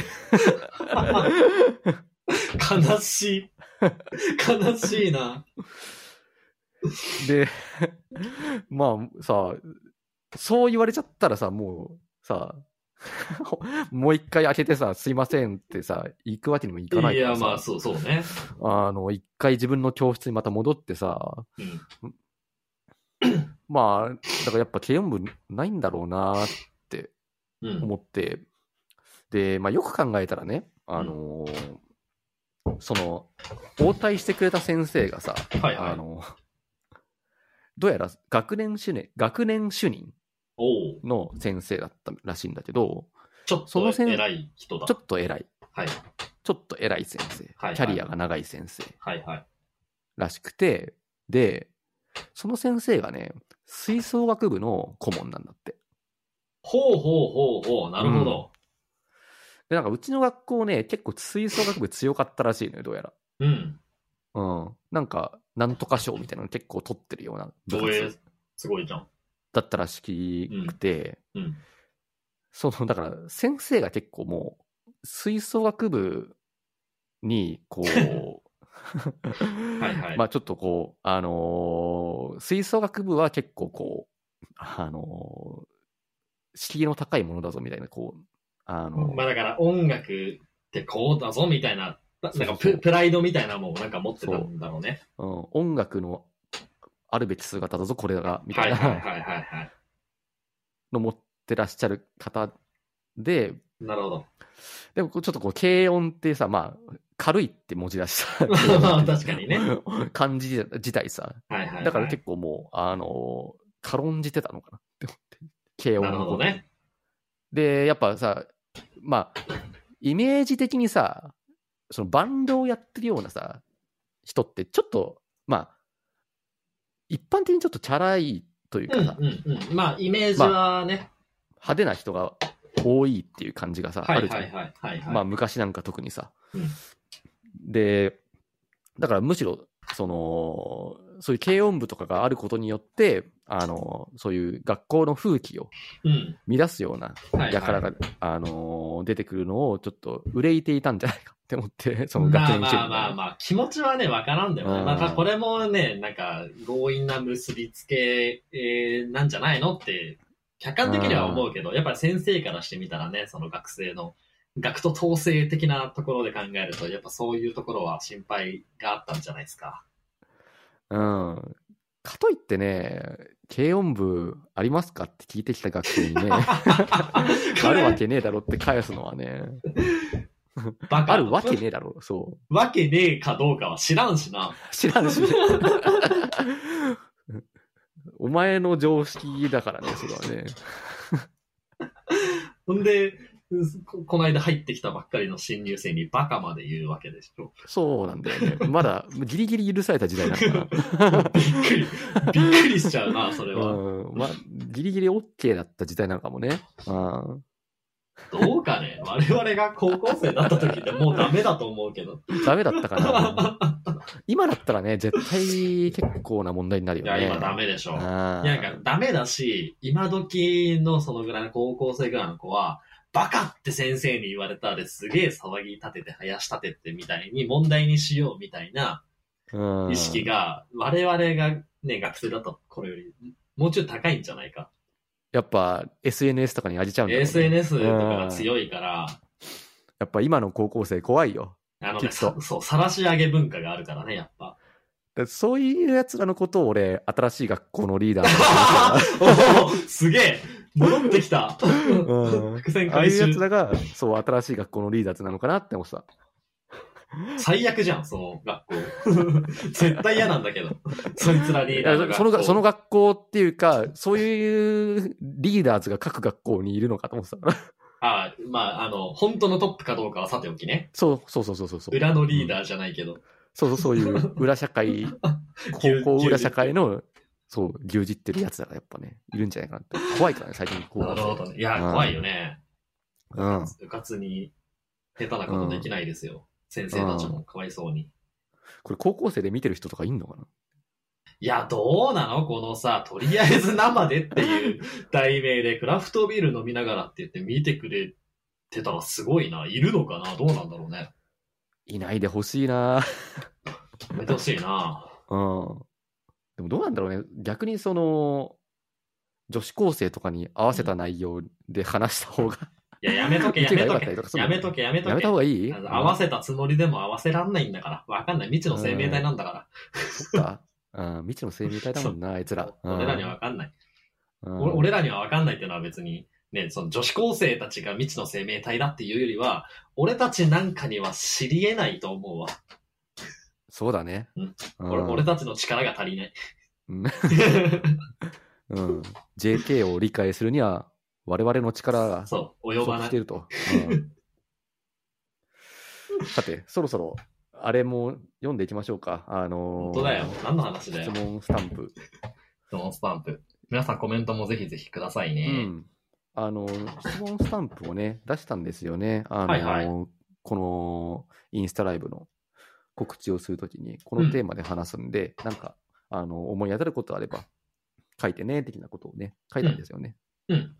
悲しい。悲しいな。で、まあさ、そう言われちゃったらさ、もうさ、もう一回開けてさ、すいませんってさ、行くわけにもいかないいや、からさ、まあ、そう、そうね。あの、一回自分の教室にまた戻ってさ、うん。まあ、だからやっぱ軽音部ないんだろうなってうん。思って、で、まあよく考えたらね、あのーその、応対してくれた先生がさ、はいはいあの、どうやら学年主任、学年主任の先生だったらしいんだけど、ちょっと偉い人だ。ちょっと偉い、はい。ちょっと偉い先生、はいはいキャリアが長い先生はいはい。らしくて、で、その先生がね、吹奏楽部の顧問なんだって。ほうほうほうほう、なるほど。で、なんかうちの学校ね、結構吹奏楽部強かったらしいのよ、どうやら。うん。うん。なんか、なんとか賞みたいなの結構取ってるような部活、すごいじゃん。だったらしくて、うん。その、だから、先生が結構もう、吹奏楽部に、こう、はいはい。まあちょっとこう、あのー吹奏楽部は結構こう、あのー敷居の高いものだぞみたいな、こう、あのー。まあだから音楽ってこうだぞみたいな、ななんかププライドみたいなのもなんか持ってたんだろうね。うん、音楽のあるべき姿だぞ、これが、みたはいいな、はいはいはいはい。の持ってらっしゃる方で、なるほど。でもちょっとこう、軽音ってさ、まあ、軽いって文字出した。まあ確かにね。漢字自体さ。はいはい、はい。だから結構もう、あのー軽んじてたのかなって思って。軽音なる。ほどね。で、やっぱさ、まあ、イメージ的にさ、そのバンドをやってるようなさ、人ってちょっと、まあ、一般的にちょっとチャラいといううんかさ、うんうん。まあ、イメージはね。派手な人が多いっていう感じがさ、あるじゃん。はいはいはいはい、はい。まあ昔なんか特にさ。うんで、だからむしろ、その、そういう軽音部とかがあることによって、あの、そういう学校の風紀をうん。乱すようなはい、輩が、あの、出てくるのをちょっと憂いていたんじゃないかって思って、その学まあまあまあまあ、気持ちはね、わからんでもね。うんまたこれもね、なんか、強引な結びつけ、えーなんじゃないのって、客観的には思うけど、やっぱり先生からしてみたらね、その学生の、学徒統制的なところで考えると、やっぱそういうところは心配があったんじゃないですか。うん。かといってね、軽音部ありますかって聞いてきた学生にね、あるわけねえだろって返すのはね、バカ あるわけねえだろ、そう。わけねえかどうかは知らんしな。知らんし。お前の常識だからね、それはね。ほんで、ここの間入ってきたばっかりの新入生にバカまで言うわけでしょ。そうなんだよね。まだ、ギリギリ許された時代だから。びっくり、びっくりしちゃうな、それは。うん。まあ、ギリギリ OK だった時代なのかもね。うん。どうかね？我々が高校生だった時ってもうダメだと思うけど。ダメだったかな。今だったらね、絶対結構な問題になるいや、よね。今ダメでしょ。いうんや、なんかダメだし、今時のそのぐらいの高校生ぐらいの子は、バカって先生に言われたですげえ騒ぎ立てて、林立ててみたいに問題にしようみたいなうん意識が、我々がね、学生だった頃より、もうちょい高いんじゃないか。やっぱ SNS とかに味ちゃうんだね。SNS とかが強いから、やっぱ今の高校生怖いよ。あのね、そう、晒し上げ文化があるからね、やっぱ。そういうやつらのことを俺、新しい学校のリーダー すげえ。戻ってきた、うん。伏線ああいう回収やつらが、そう、新しい学校のリーダーズなのかなって思ってた。最悪じゃん、その学校。絶対嫌なんだけど。そいつらリーいダーの学校やそのが、その学校っていうか、そういうリーダーズが各学校にいるのかと思ってた。あまあ、あの、本当のトップかどうかはさておきね。そう、そうそうそうそうそう。裏のリーダーじゃないけど。そうそう、そういう 裏社会、高校裏社会の、そう、牛耳ってるやつらがやっぱね、いるんじゃないかなって。怖いからね、最近高校生なるほどね。いや、うん怖いよね。うん。部活に下手なことできないですよ。先生たちもかわいそうに。これ高校生で見てる人とかいんのかな？いや、どうなの？このさ、とりあえず生でっていう題名でクラフトビール飲みながらって言って見てくれてたらすごいな。いるのかな？どうなんだろうね。いないでほしいなやめてほしいな。うん。でもどうなんだろうね。逆にその、女子高生とかに合わせた内容で話した方が、いや、やめとけ、やめとけやめとけ、やめとけ。やめた方がいい？合わせたつもりでも合わせらんないんだから。わかんない。未知の生命体なんだかそっか。うん、未知の生命体だもんな、あいつら。俺らにはわかんない。うん俺俺らにはわかんないっていうのは別に、ね、その女子高生たちが未知の生命体だっていうよりは、俺たちなんかには知り得ないと思うわ。そうだね。うんうん俺俺たちの力が足りない。うん うん。JK を理解するには、我々の力がそう、不及ばない。足していると。うん さて、そろそろ、あれも読んでいきましょうか。あのー本当だよ。何の話だよ。質問スタンプ。問スタンプ。皆さんコメントもぜひぜひくださいうね。ん。あの、質問スタンプをね、出したんですよね。あの、はいはいこのインスタライブの告知をするときに、このテーマで話すんで、なんか、あの、思い当たることあれば、書いてね、的なことをね、書いたんですよね。うん。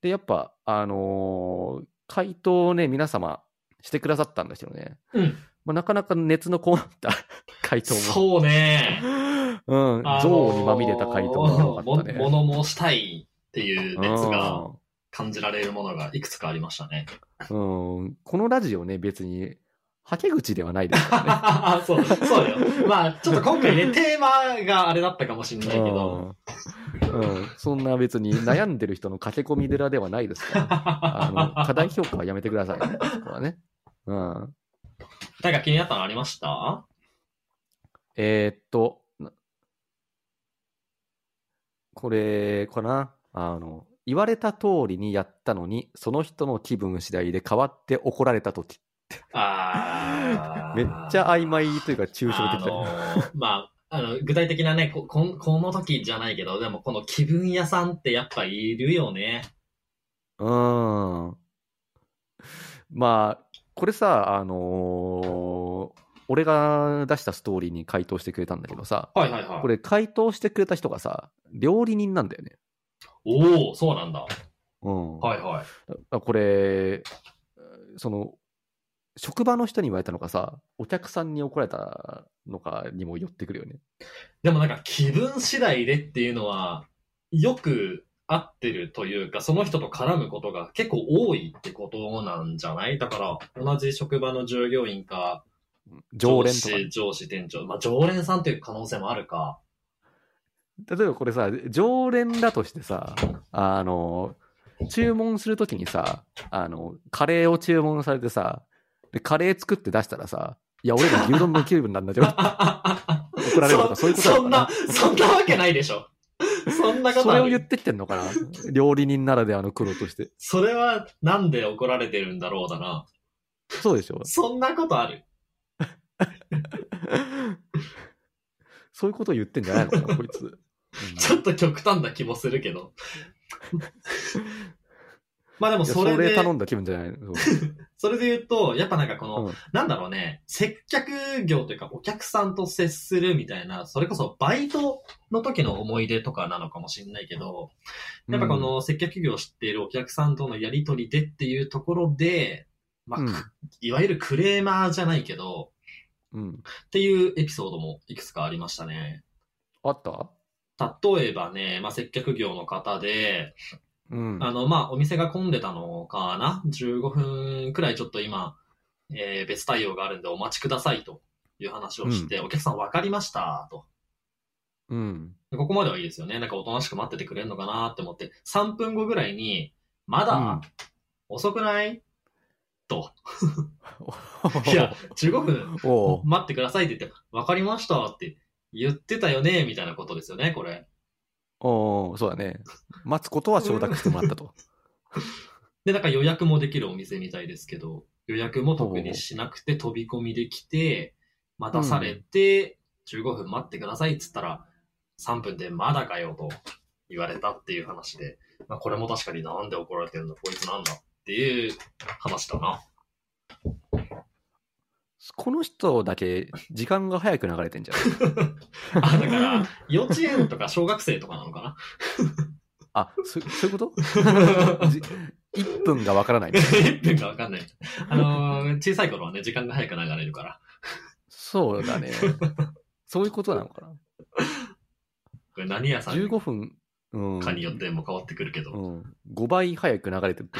で、やっぱ、あのー回答をね、皆様してくださったんですよね。うん。まあ、なかなか熱のこもった 回答も。そうね。うん、あのー憎悪にまみれた回答が多かったね。も物申したいっていう熱がうん感じられるものがいくつかありましたね。うん、このラジオね、別に、はけ口ではないですからね。そう、そうよ。まあ、ちょっと今回ね、テーマがあれだったかもしれないけど、うん、うんそんな別に悩んでる人の駆け込み寺ではないですから、あの、過大評価はやめてくださいね、そこはね。うん。なんか気になったのありました？えーっと、なこれかな？あの、言われた通りにやったのに、その人の気分次第で変わって怒られたとき。あーめっちゃ曖昧というか抽象的だあのね。ーまあ、あの、具体的なねこ、この時じゃないけど、でもこの気分屋さんってやっぱいるよね。うん。まあ、これさ、あのー俺が出したストーリーに回答してくれたんだけどさ、はいはいはい。これ回答してくれた人がさ、料理人なんだよね。おおそうなんだ。うん。はいはい。あこれ、その、職場の人に言われたのかさ、お客さんに怒られたのかにも寄ってくるよね。でもなんか気分次第でっていうのは、よく合ってるというか、その人と絡むことが結構多いってことなんじゃない？だから、同じ職場の従業員か、常連とかね、上司、上司、店長。まあ、常連さんという可能性もあるか。例えばこれさ、常連だとしてさ、あの、注文するときにさ、あの、カレーを注文されてさ、で、カレー作って出したらさ、いや、俺ら牛丼の気分なんだけど、怒られるとか、そういうことそんなそんなわけないでしょ。そんなことそれを言ってってんのかな？料理人ならではの苦労として。それはなんで怒られてるんだろうだな。そうでしょ？そんなことある。そういうことを言ってんじゃないのかな、こいつ。うんちょっと極端な気もするけど。まあでもそれで、頼んだ気分じゃない？の。それで言うと、やっぱなんかこの、うんなんだろうね、接客業というかお客さんと接するみたいな、それこそバイトの時の思い出とかなのかもしれないけど、やっぱこの接客業を知っているお客さんとのやりとりでっていうところで、まあ、うんくいわゆるクレーマーじゃないけど、うん。っていうエピソードもいくつかありましたね。あった？例えばね、まあ、接客業の方で、うん。あの、まあ、お店が混んでたのかな ?15 分くらいちょっと今、えー別対応があるんでお待ちくださいという話をして、お客さん分かりましたと。うん。でここまではいいですよね。なんかおとなしく待っててくれるのかなって思って、3分後ぐらいに、まだ、うん遅くない？と。いや、15分待ってくださいって言って、分かりましたって言ってたよね、みたいなことですよね、これ。おそうだね。待つことは承諾してもらったと。で、なんか予約もできるお店みたいですけど、予約も特にしなくて飛び込みできて、待たされて、15分待ってくださいっつったら、3分でまだかよと言われたっていう話で、まあ、これも確かになんで怒られてるんだ、こいつなんだ？っていう話だな。この人だけ時間が早く流れてんじゃん。あ、だから、幼稚園とか小学生とかなのか あ、そそういうこと？な じ ?1 分がわからない。?1 分かわかんない。あのー小さい頃はね、時間が早く流れるから。そうだね。そういうことなのかな？これ何屋さん？15分、うん。かによっても変わってくるけど。うん。5倍早く流れてるって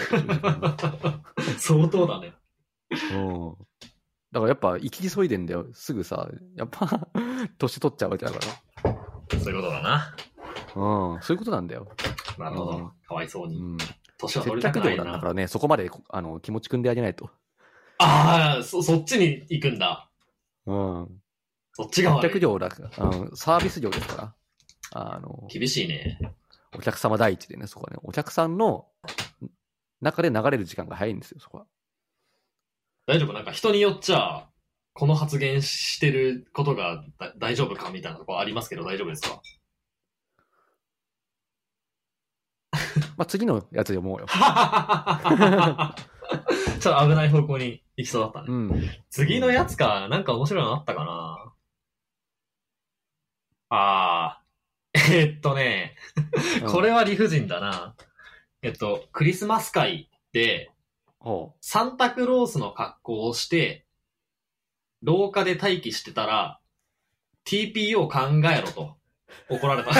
相当だね。うん。だからやっぱ生き急いでんだよ。すぐさ、やっぱ、年取っちゃうわけだかそういうことだな。ら。うん。そういうことなんだよ。なるほどうん。かわいそうに。うん。年は取接りたくないなだか。らね、そこまであの気持ち組んであげないと。ああ、そ、そっちに行くんだ。うん。そっちが接悪い。客業だから、あのサービス業ですから。あの、厳しいね。お客様第一でね、そこはね、お客さんの中で流れる時間が早いんですよ、そこは。大丈夫？なんか人によっちゃ、この発言してることがだ大丈夫か？みたいなとこありますけど大丈夫ですか？まあ、次のやつで思うよ。ちょっと危ない方向に行きそうだったね。うん。次のやつか、なんか面白いのあったかな？あー、えっとね、これは理不尽だな。えっと、クリスマス会で、ほサンタクロースの格好をして、廊下で待機してたら、TPO 考えろと怒られた。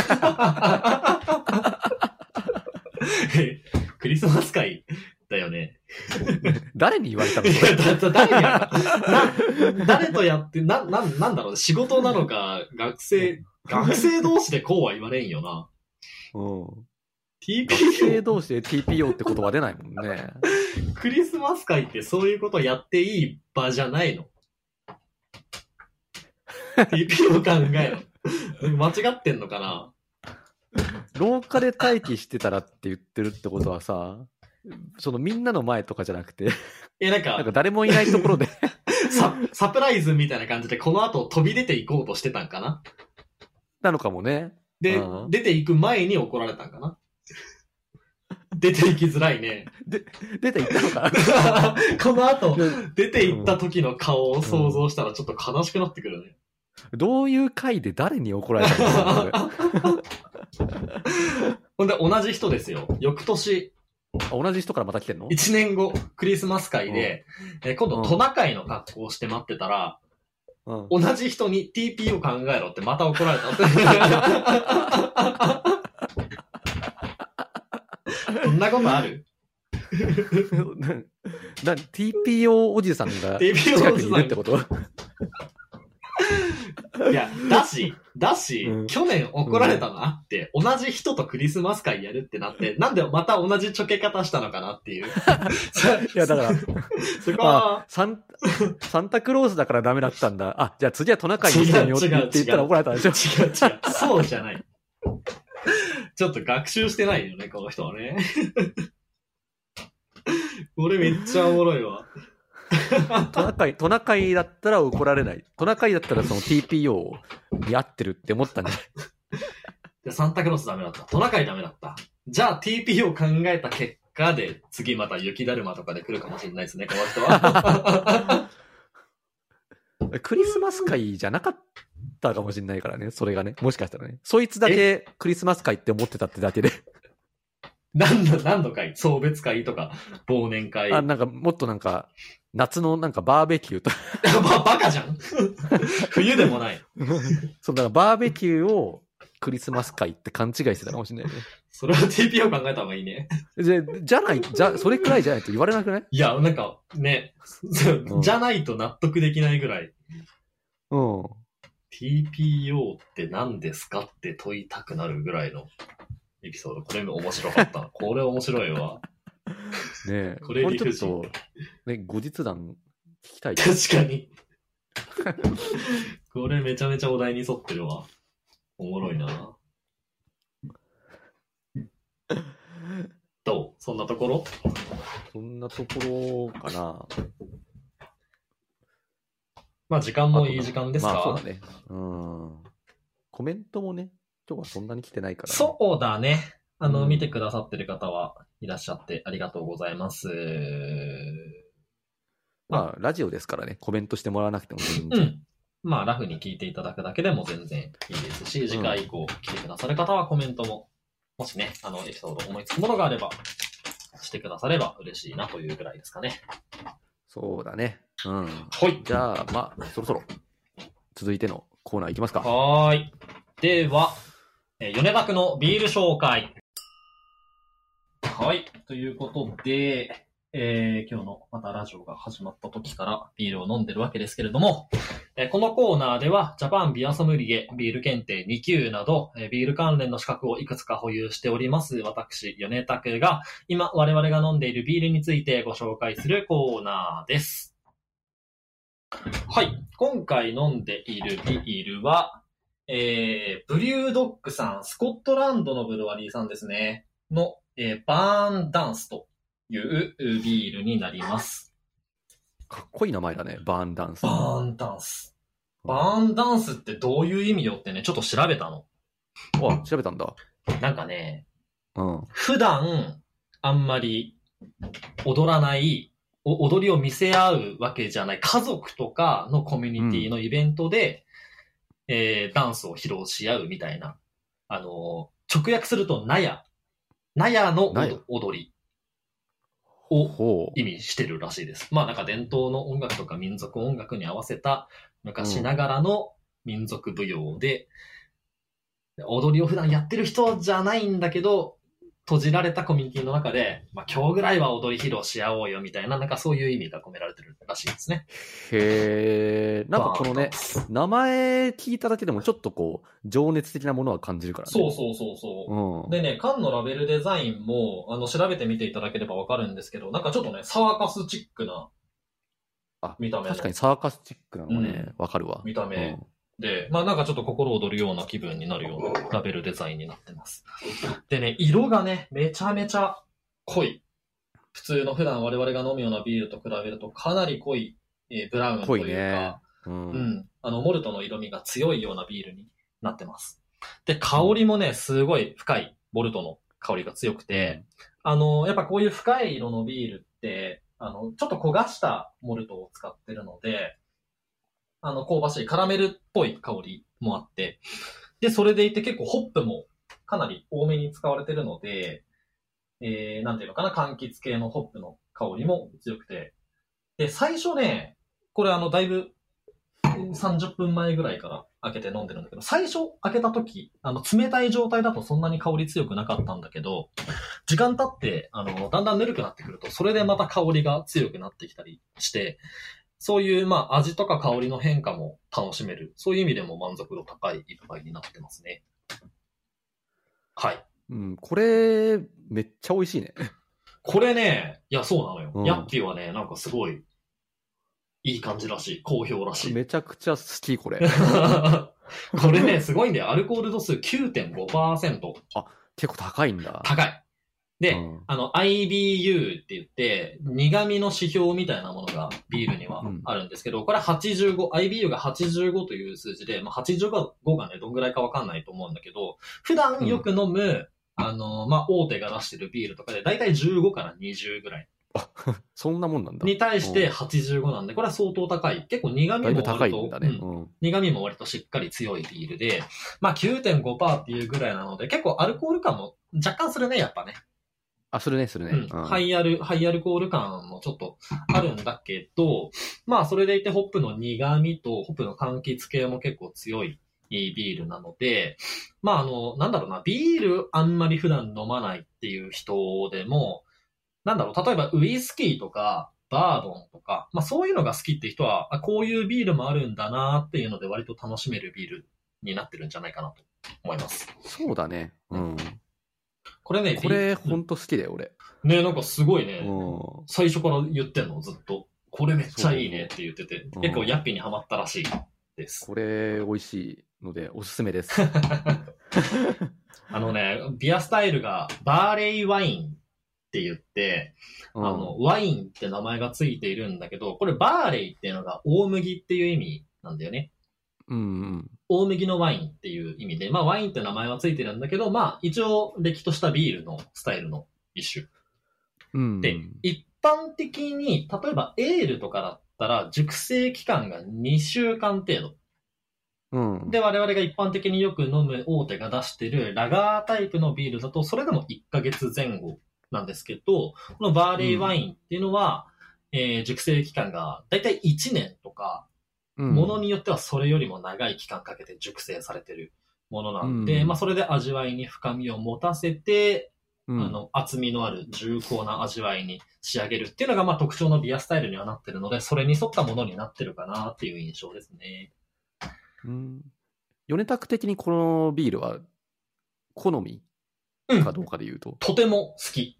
えクリスマス会だよね。う誰に言われたの誰に誰とやって、な、な、なんだろうね、仕事なのか、学生、学生同士でこうは言われんよな。うん。TPO 同士で TPO って言葉出ないもんね。クリスマス会ってそういうことやっていい場じゃないの ?TPO 考えろ。間違ってんのかな？廊下で待機してたらって言ってるってことはさ、そのみんなの前とかじゃなくて、え、なんか、なんか誰もいないところで、ササプライズみたいな感じで、この後飛び出ていこうとしてたんかな？なのかもね。でう、ん出ていく前に怒られたんかな？出ていきづらいね。出て行ったのかな？この後、出て行った時の顔を想像したらちょっと悲しくなってくるね。どういう回で誰に怒られたのか ほんで、同じ人ですよ。翌年、あ同じ人からまた来てんの？1年後、クリスマス会で、え今度うんトナカイの格好をして待ってたら、うん。同じ人に TP を考えろってまた怒られた。そんなことある？な TPO おじさんが近くにいるってこと？いや、だし、だし、うん去年怒られたのあって、同じ人とクリスマス会やるってなって、なんでまた同じちょけ方したのかなっていう。いや、だから、そこは、サン、サンタクロースだからダメだったんだ。あ、じゃあ次はトナカイにしてみようって言ったら怒られたんでしょ？違う違う。そうじゃない。ちょっと学習してないよね、この人はね。これめっちゃおもろいわ。トナカイ、トナカイだったら怒られない。トナカイだったらその TPO に合ってるって思ったんじゃない？でサンタクロースダメだった。トナカイダメだった。じゃあ TP を考えた結果で、次また雪だるまとかで来るかもしれないですね、この人は。クリスマス会じゃなかったかもしれないからね、それがね。もしかしたらね。そいつだけクリスマス会って思ってたってだけで。何度、何度会？送別会とか、忘年会？あ、なんかもっとなんか、夏のなんかバーベキューと、ば、バカじゃん 冬でもない。そう、だからバーベキューをクリスマス会って勘違いしてたかもしれないね。それは TP を考えた方がいいね。じゃ、じゃない、じゃ、それくらいじゃないと言われなくない？いや、なんか、ね、うんじゃないと納得できないぐらい、うん。TPO って何ですかって問いたくなるぐらいのエピソード。これ面白かった。これ面白いわ。ねえ。これ理不尽ちょっと、ね、後日談聞きたい。確かに。これめちゃめちゃお題に沿ってるわ。おもろいな。どう？そんなところ？そんなところかな。まあ時間もいい時間ですか、まあそうだね。うん。コメントもね、今日はそんなに来てないから、ね。そうだね。あの、うん見てくださってる方はいらっしゃってありがとうございます。まあ、ラジオですからね、コメントしてもらわなくても全然。うん。まあ、ラフに聞いていただくだけでも全然いいですし、次回以降来てくださる方はコメントも、もしね、あの、エピソード思いつくものがあれば、してくだされば嬉しいなというぐらいですかね。そうだね。うん。はい。じゃあ、まあ、そろそろ、続いてのコーナーいきますか。はーい。では、えー米田区のビール紹介。はい。ということで、えー今日のまたラジオが始まった時からビールを飲んでるわけですけれども、えーこのコーナーではジャパンビアソムリエビール検定2級など、えービール関連の資格をいくつか保有しております私、米田区が今我々が飲んでいるビールについてご紹介するコーナーです。はい。今回飲んでいるビールは、えー、ブリュードッグさん、スコットランドのブルワリーさんですね、の、えーバーンダンスというビールになります。かっこいい名前だね、バーンダンス。バーンダンス。バーンダンスってどういう意味よってね、ちょっと調べたの。あ、調べたんだ。なんかね、うん。普段、あんまり踊らない、お踊りを見せ合うわけじゃない家族とかのコミュニティのイベントで、えーダンスを披露し合うみたいな。あのー直訳すると、ナヤ。ナヤの踊りを。意味してるらしいです。まあなんか伝統の音楽とか民族音楽に合わせた昔ながらの民族舞踊で、踊りを普段やってる人じゃないんだけど、閉じられたコミュニティの中で、まあ今日ぐらいは踊り披露し合おうよみたいな、なんかそういう意味が込められてるらしいですね。へえ。なんかこのね名前聞いただけでもちょっとこう、情熱的なものは感じるからね。そうそうそうそう。うん。でね、缶のラベルデザインも、あの、調べてみていただければわかるんですけど、なんかちょっとね、サーカスチックなあ見た目の確かにサーカスチックなのね、わ、かるわ。見た目うんで、まあなんかちょっと心躍るような気分になるようなラベルデザインになってます。でね、色がね、めちゃめちゃ濃い。普通の普段我々が飲むようなビールと比べるとかなり濃い、えーブラウンと濃いいうか、ね。う。うんん、あの、モルトの色味が強いようなビールになってます。で、香りもね、すごい深いモルトの香りが強くて、あの、やっぱこういう深い色のビールって、あの、ちょっと焦がしたモルトを使ってるので、あの、香ばしいカラメルっぽい香りもあって、で、それでいて結構ホップもかなり多めに使われてるので、えー、なんていうのかな、柑橘系のホップの香りも強くて、で、最初ね、これあの、だいぶ30分前ぐらいから開けて飲んでるんだけど、最初開けた時、あの、冷たい状態だとそんなに香り強くなかったんだけど、時間経って、あの、だんだんぬるくなってくると、それでまた香りが強くなってきたりして、そういう、まあ、味とか香りの変化も楽しめる。そういう意味でも満足度高い一杯になってますね。はい。うん。これ、めっちゃ美味しいね。これね、いや、そうなのよ。うんヤッピーはね、なんかすごい、いい感じらしい。好評らしい。めちゃくちゃ好き、これ。これね、すごいんだよ。アルコール度数9.5%。結構高いんだ。高い。で、うんあの、IBU って言って、苦味の指標みたいなものがビールにはうんあるんですけど、これ85、IBU が85という数字で、まあ、85がね、どんぐらいかわかんないと思うんだけど、普段よく飲む、あの、まあ、大手が出してるビールとかで、だいたい15から20ぐらい。そんなもんなんだ。に対してうん85なんで、これは相当高い。結構苦味も割と、いんだね。うんうん。苦味も割としっかり強いビールで、まあ9.5%っていうぐらいなので、結構アルコール感も若干するね、やっぱね。あ、するね、するね。うん。ハイアル、ハイアルコール感もちょっとあるんだけど、まあそれでいてホップの苦味とホップの柑橘系も結構強いビールなので、まああの、なんだろうな、ビールあんまり普段飲まないっていう人でも、なんだろう、例えばウイスキーとか、バーボンとか、まあそういうのが好きって人は、あこういうビールもあるんだなっていうので割と楽しめるビールになってるんじゃないかなと思います。そうだね。うん。これね、これ、ほんと好きだよ、俺。ね、なんかすごいね。うん。最初から言ってんの、ずっと。これめっちゃいいねって言ってて、うん結構ヤッピーにハマったらしいです。これ、美味しいので、おすすめです。あのね、ビアスタイルがバーレイワインって言って、うんあの、ワインって名前がついているんだけど、これバーレイっていうのが大麦っていう意味なんだよね。うんうん。大麦のワインっていう意味で、まあワインって名前はついてるんだけど、まあ一応歴としたビールのスタイルの一種。うん。で、一般的に、例えばエールとかだったら、熟成期間が2週間程度。うん。で、我々が一般的によく飲む大手が出してるラガータイプのビールだと、それでも1ヶ月前後なんですけど、このバーレーワインっていうのは、えー熟成期間がだいたい1年とか、うんものによってはそれよりも長い期間かけて熟成されてるものなんで、うんまあそれで味わいに深みを持たせて、うんあの、厚みのある重厚な味わいに仕上げるっていうのが、まあ特徴のビアスタイルにはなってるので、それに沿ったものになってるかなっていう印象ですね。うん。米拓的にこのビールは、好みうんかどうかで言うと。とても好き。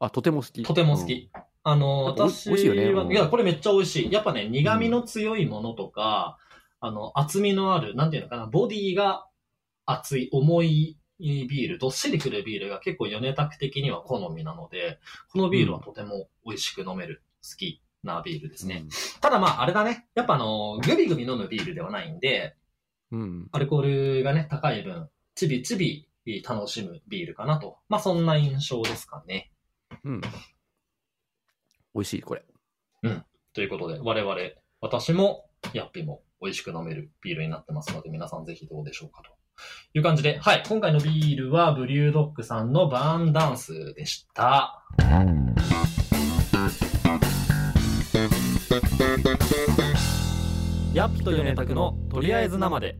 あ、とても好き。とても好き。あの、私美味しいよねは、うんいや、これめっちゃ美味しい。やっぱね、苦味の強いものとか、あの、厚みのある、なんていうのかな、ボディが厚い、重いビール、どっしりくるビールが結構米拓的には好みなので、このビールはとても美味しく飲める、好きなビールですね。ただまあ、あれだね。やっぱあの、グビグビ飲むビールではないんで、うん。うん。アルコールがね、高い分、ちびちび楽しむビールかなと。まあ、そんな印象ですかね。うん。美味しい、これ。ということで、我々、私も、ヤッピも美味しく飲めるビールになってますので、皆さんぜひどうでしょうかという感じで、はい、今回のビールはブリュードッグさんのバーンダンスでした。ヤッピとヨネタクのとりあえず生で。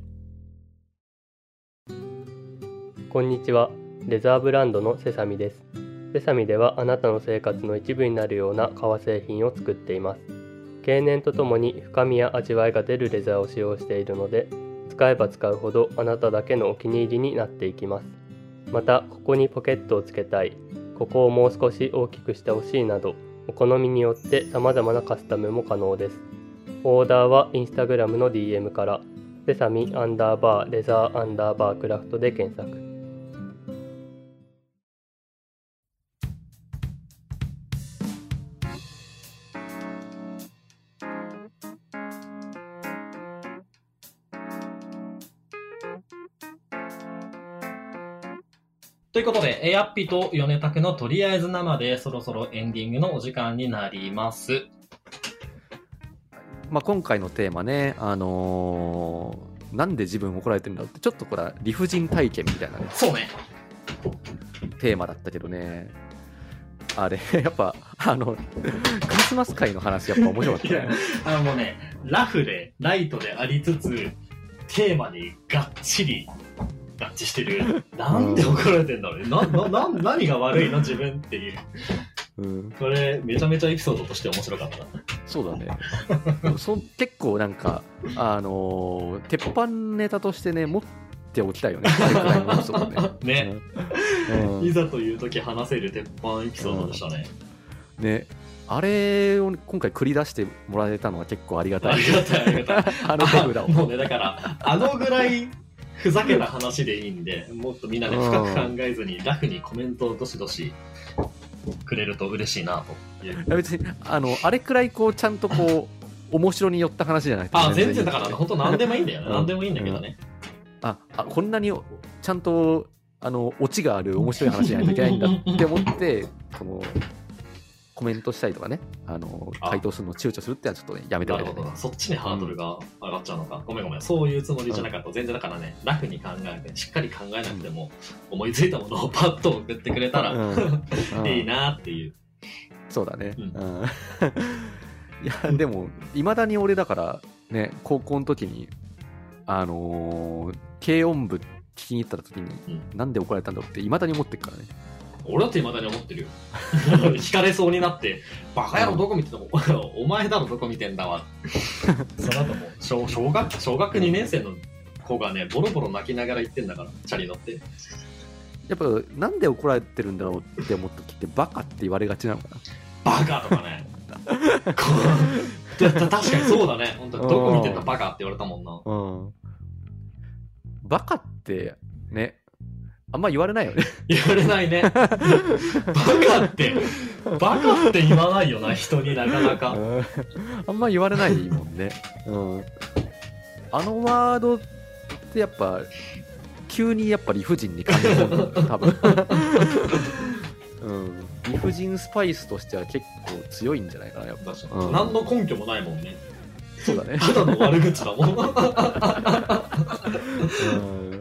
こんにちは。レザーブランドのセサミです。セサミではあなたの生活の一部になるような革製品を作っています。経年とともに深みや味わいが出るレザーを使用しているので、使えば使うほどあなただけのお気に入りになっていきます。また、ここにポケットをつけたい、ここをもう少し大きくしてほしいなど、お好みによって様々なカスタムも可能です。オーダーはインスタグラムの DM から、セサミアンダーバーレザーアンダーバークラフトで検索。ことで、えー、ヤッピと米拓のとりあえず生でそろそろエンディングのお時間になります。まあ、今回のテーマね、あのーなんで自分怒られてるんだろうって、ちょっとこれは理不尽体験みたいなね、そうね。テーマだったけどね、あれ、やっぱ、あの、クリスマス会の話、やっぱ面白かったね。あのもうね、ラフで、ライトでありつつ、テーマにがっちり合致してる。なんで怒られてんだろうね。な、な、な、何が悪いの自分っていう。うん、これ、めちゃめちゃエピソードとして面白かった。そうだね。そ結構なんか、あのー鉄板ネタとしてね、持っておきたいよね。ね。ね。うんうんいざという時話せる鉄板エピソードでしたね。ね。あれを今回繰り出してもらえたのは結構ありがたい。ありがたい、ありがたい。あの手札を。もうね、だから、あのぐらいふざけた話でいいんで、もっとみんなね、うん深く考えずに、ラフにコメントをどしどしくれると嬉しいなという。いや別に、あの、あれくらいこう、ちゃんとこう、面白に寄った話じゃなくて。あ、全然だから、本当何でもいいんだよね。うん何でもいいんだけどね。あ、あこんなにちゃんと、あの、オチがある面白い話じゃないといけないんだって思って、この、コメントしたりとかね、あの、あ回答するのを躊躇するってのはちょっとね、やめておいてね。そっちにハードルが上がっちゃうのか。ごめんごめん。そういうつもりじゃなかった。全然だからね、ラフに考えて、しっかり考えなくても、思いついたものをパッと送ってくれたら、うんうんいいなっていう。そうだね。ううんん いや、でも、いまだに俺だから、ね、高校の時に、あのー軽音部聞きに行った時に、うんなんで怒られたんだろうって、いまだに思ってるからね。俺だって未だに思ってるよ。惹かれそうになって、バカ野郎どこ見てんのお前だろどこ見てんだわ。その後も小、小学、小学2年生の子がね、ボロボロ泣きながら言ってんだから、チャリ乗って。やっぱ、なんで怒られてるんだろうって思った時って、バカって言われがちなのかな？バカとかね。確かにそうだね。本当にどこ見てんだバカって言われたもんな。うん。バカって、ね、あんま言われないよね。言われないね。バカって、バカって言わないよな、人になかなか。うんあんま言われないもんね。うん。あのワードってやっぱ、急にやっぱ理不尽に感じるもん 多分。うん。理不尽スパイスとしては結構強いんじゃないかな、やっぱ。うん何の根拠もないもんね。そうだね。ただの悪口だもんうん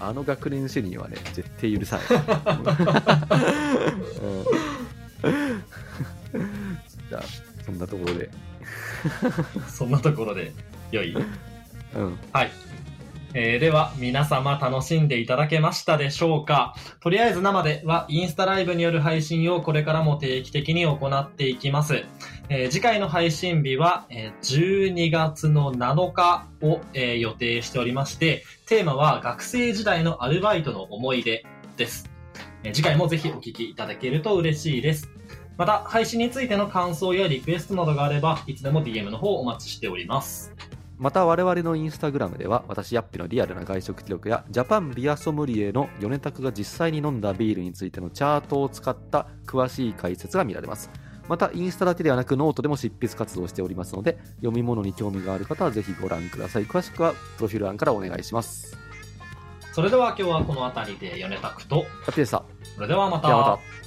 あの学年主任はね、絶対許さない。うん じゃあ、そんなところで。そんなところで、良いうん。はい。えーでは、皆様楽しんでいただけましたでしょうか？とりあえず生ではインスタライブによる配信をこれからも定期的に行っていきます。えー次回の配信日は、えー12月の7日を、えー予定しておりまして、テーマは学生時代のアルバイトの思い出です。えー次回もぜひお聞きいただけると嬉しいです。また、配信についての感想やリクエストなどがあれば、いつでも DM の方お待ちしております。また我々のインスタグラムでは私ヤッピのリアルな外食記録やジャパンビアソムリエの米拓が実際に飲んだビールについてのチャートを使った詳しい解説が見られますまたインスタだけではなくノートでも執筆活動をしておりますので読み物に興味がある方はぜひご覧ください。詳しくはプロフィール欄からお願いします。それでは今日はこの辺りで米拓と、ヤッピでしたそれではまた。ではまた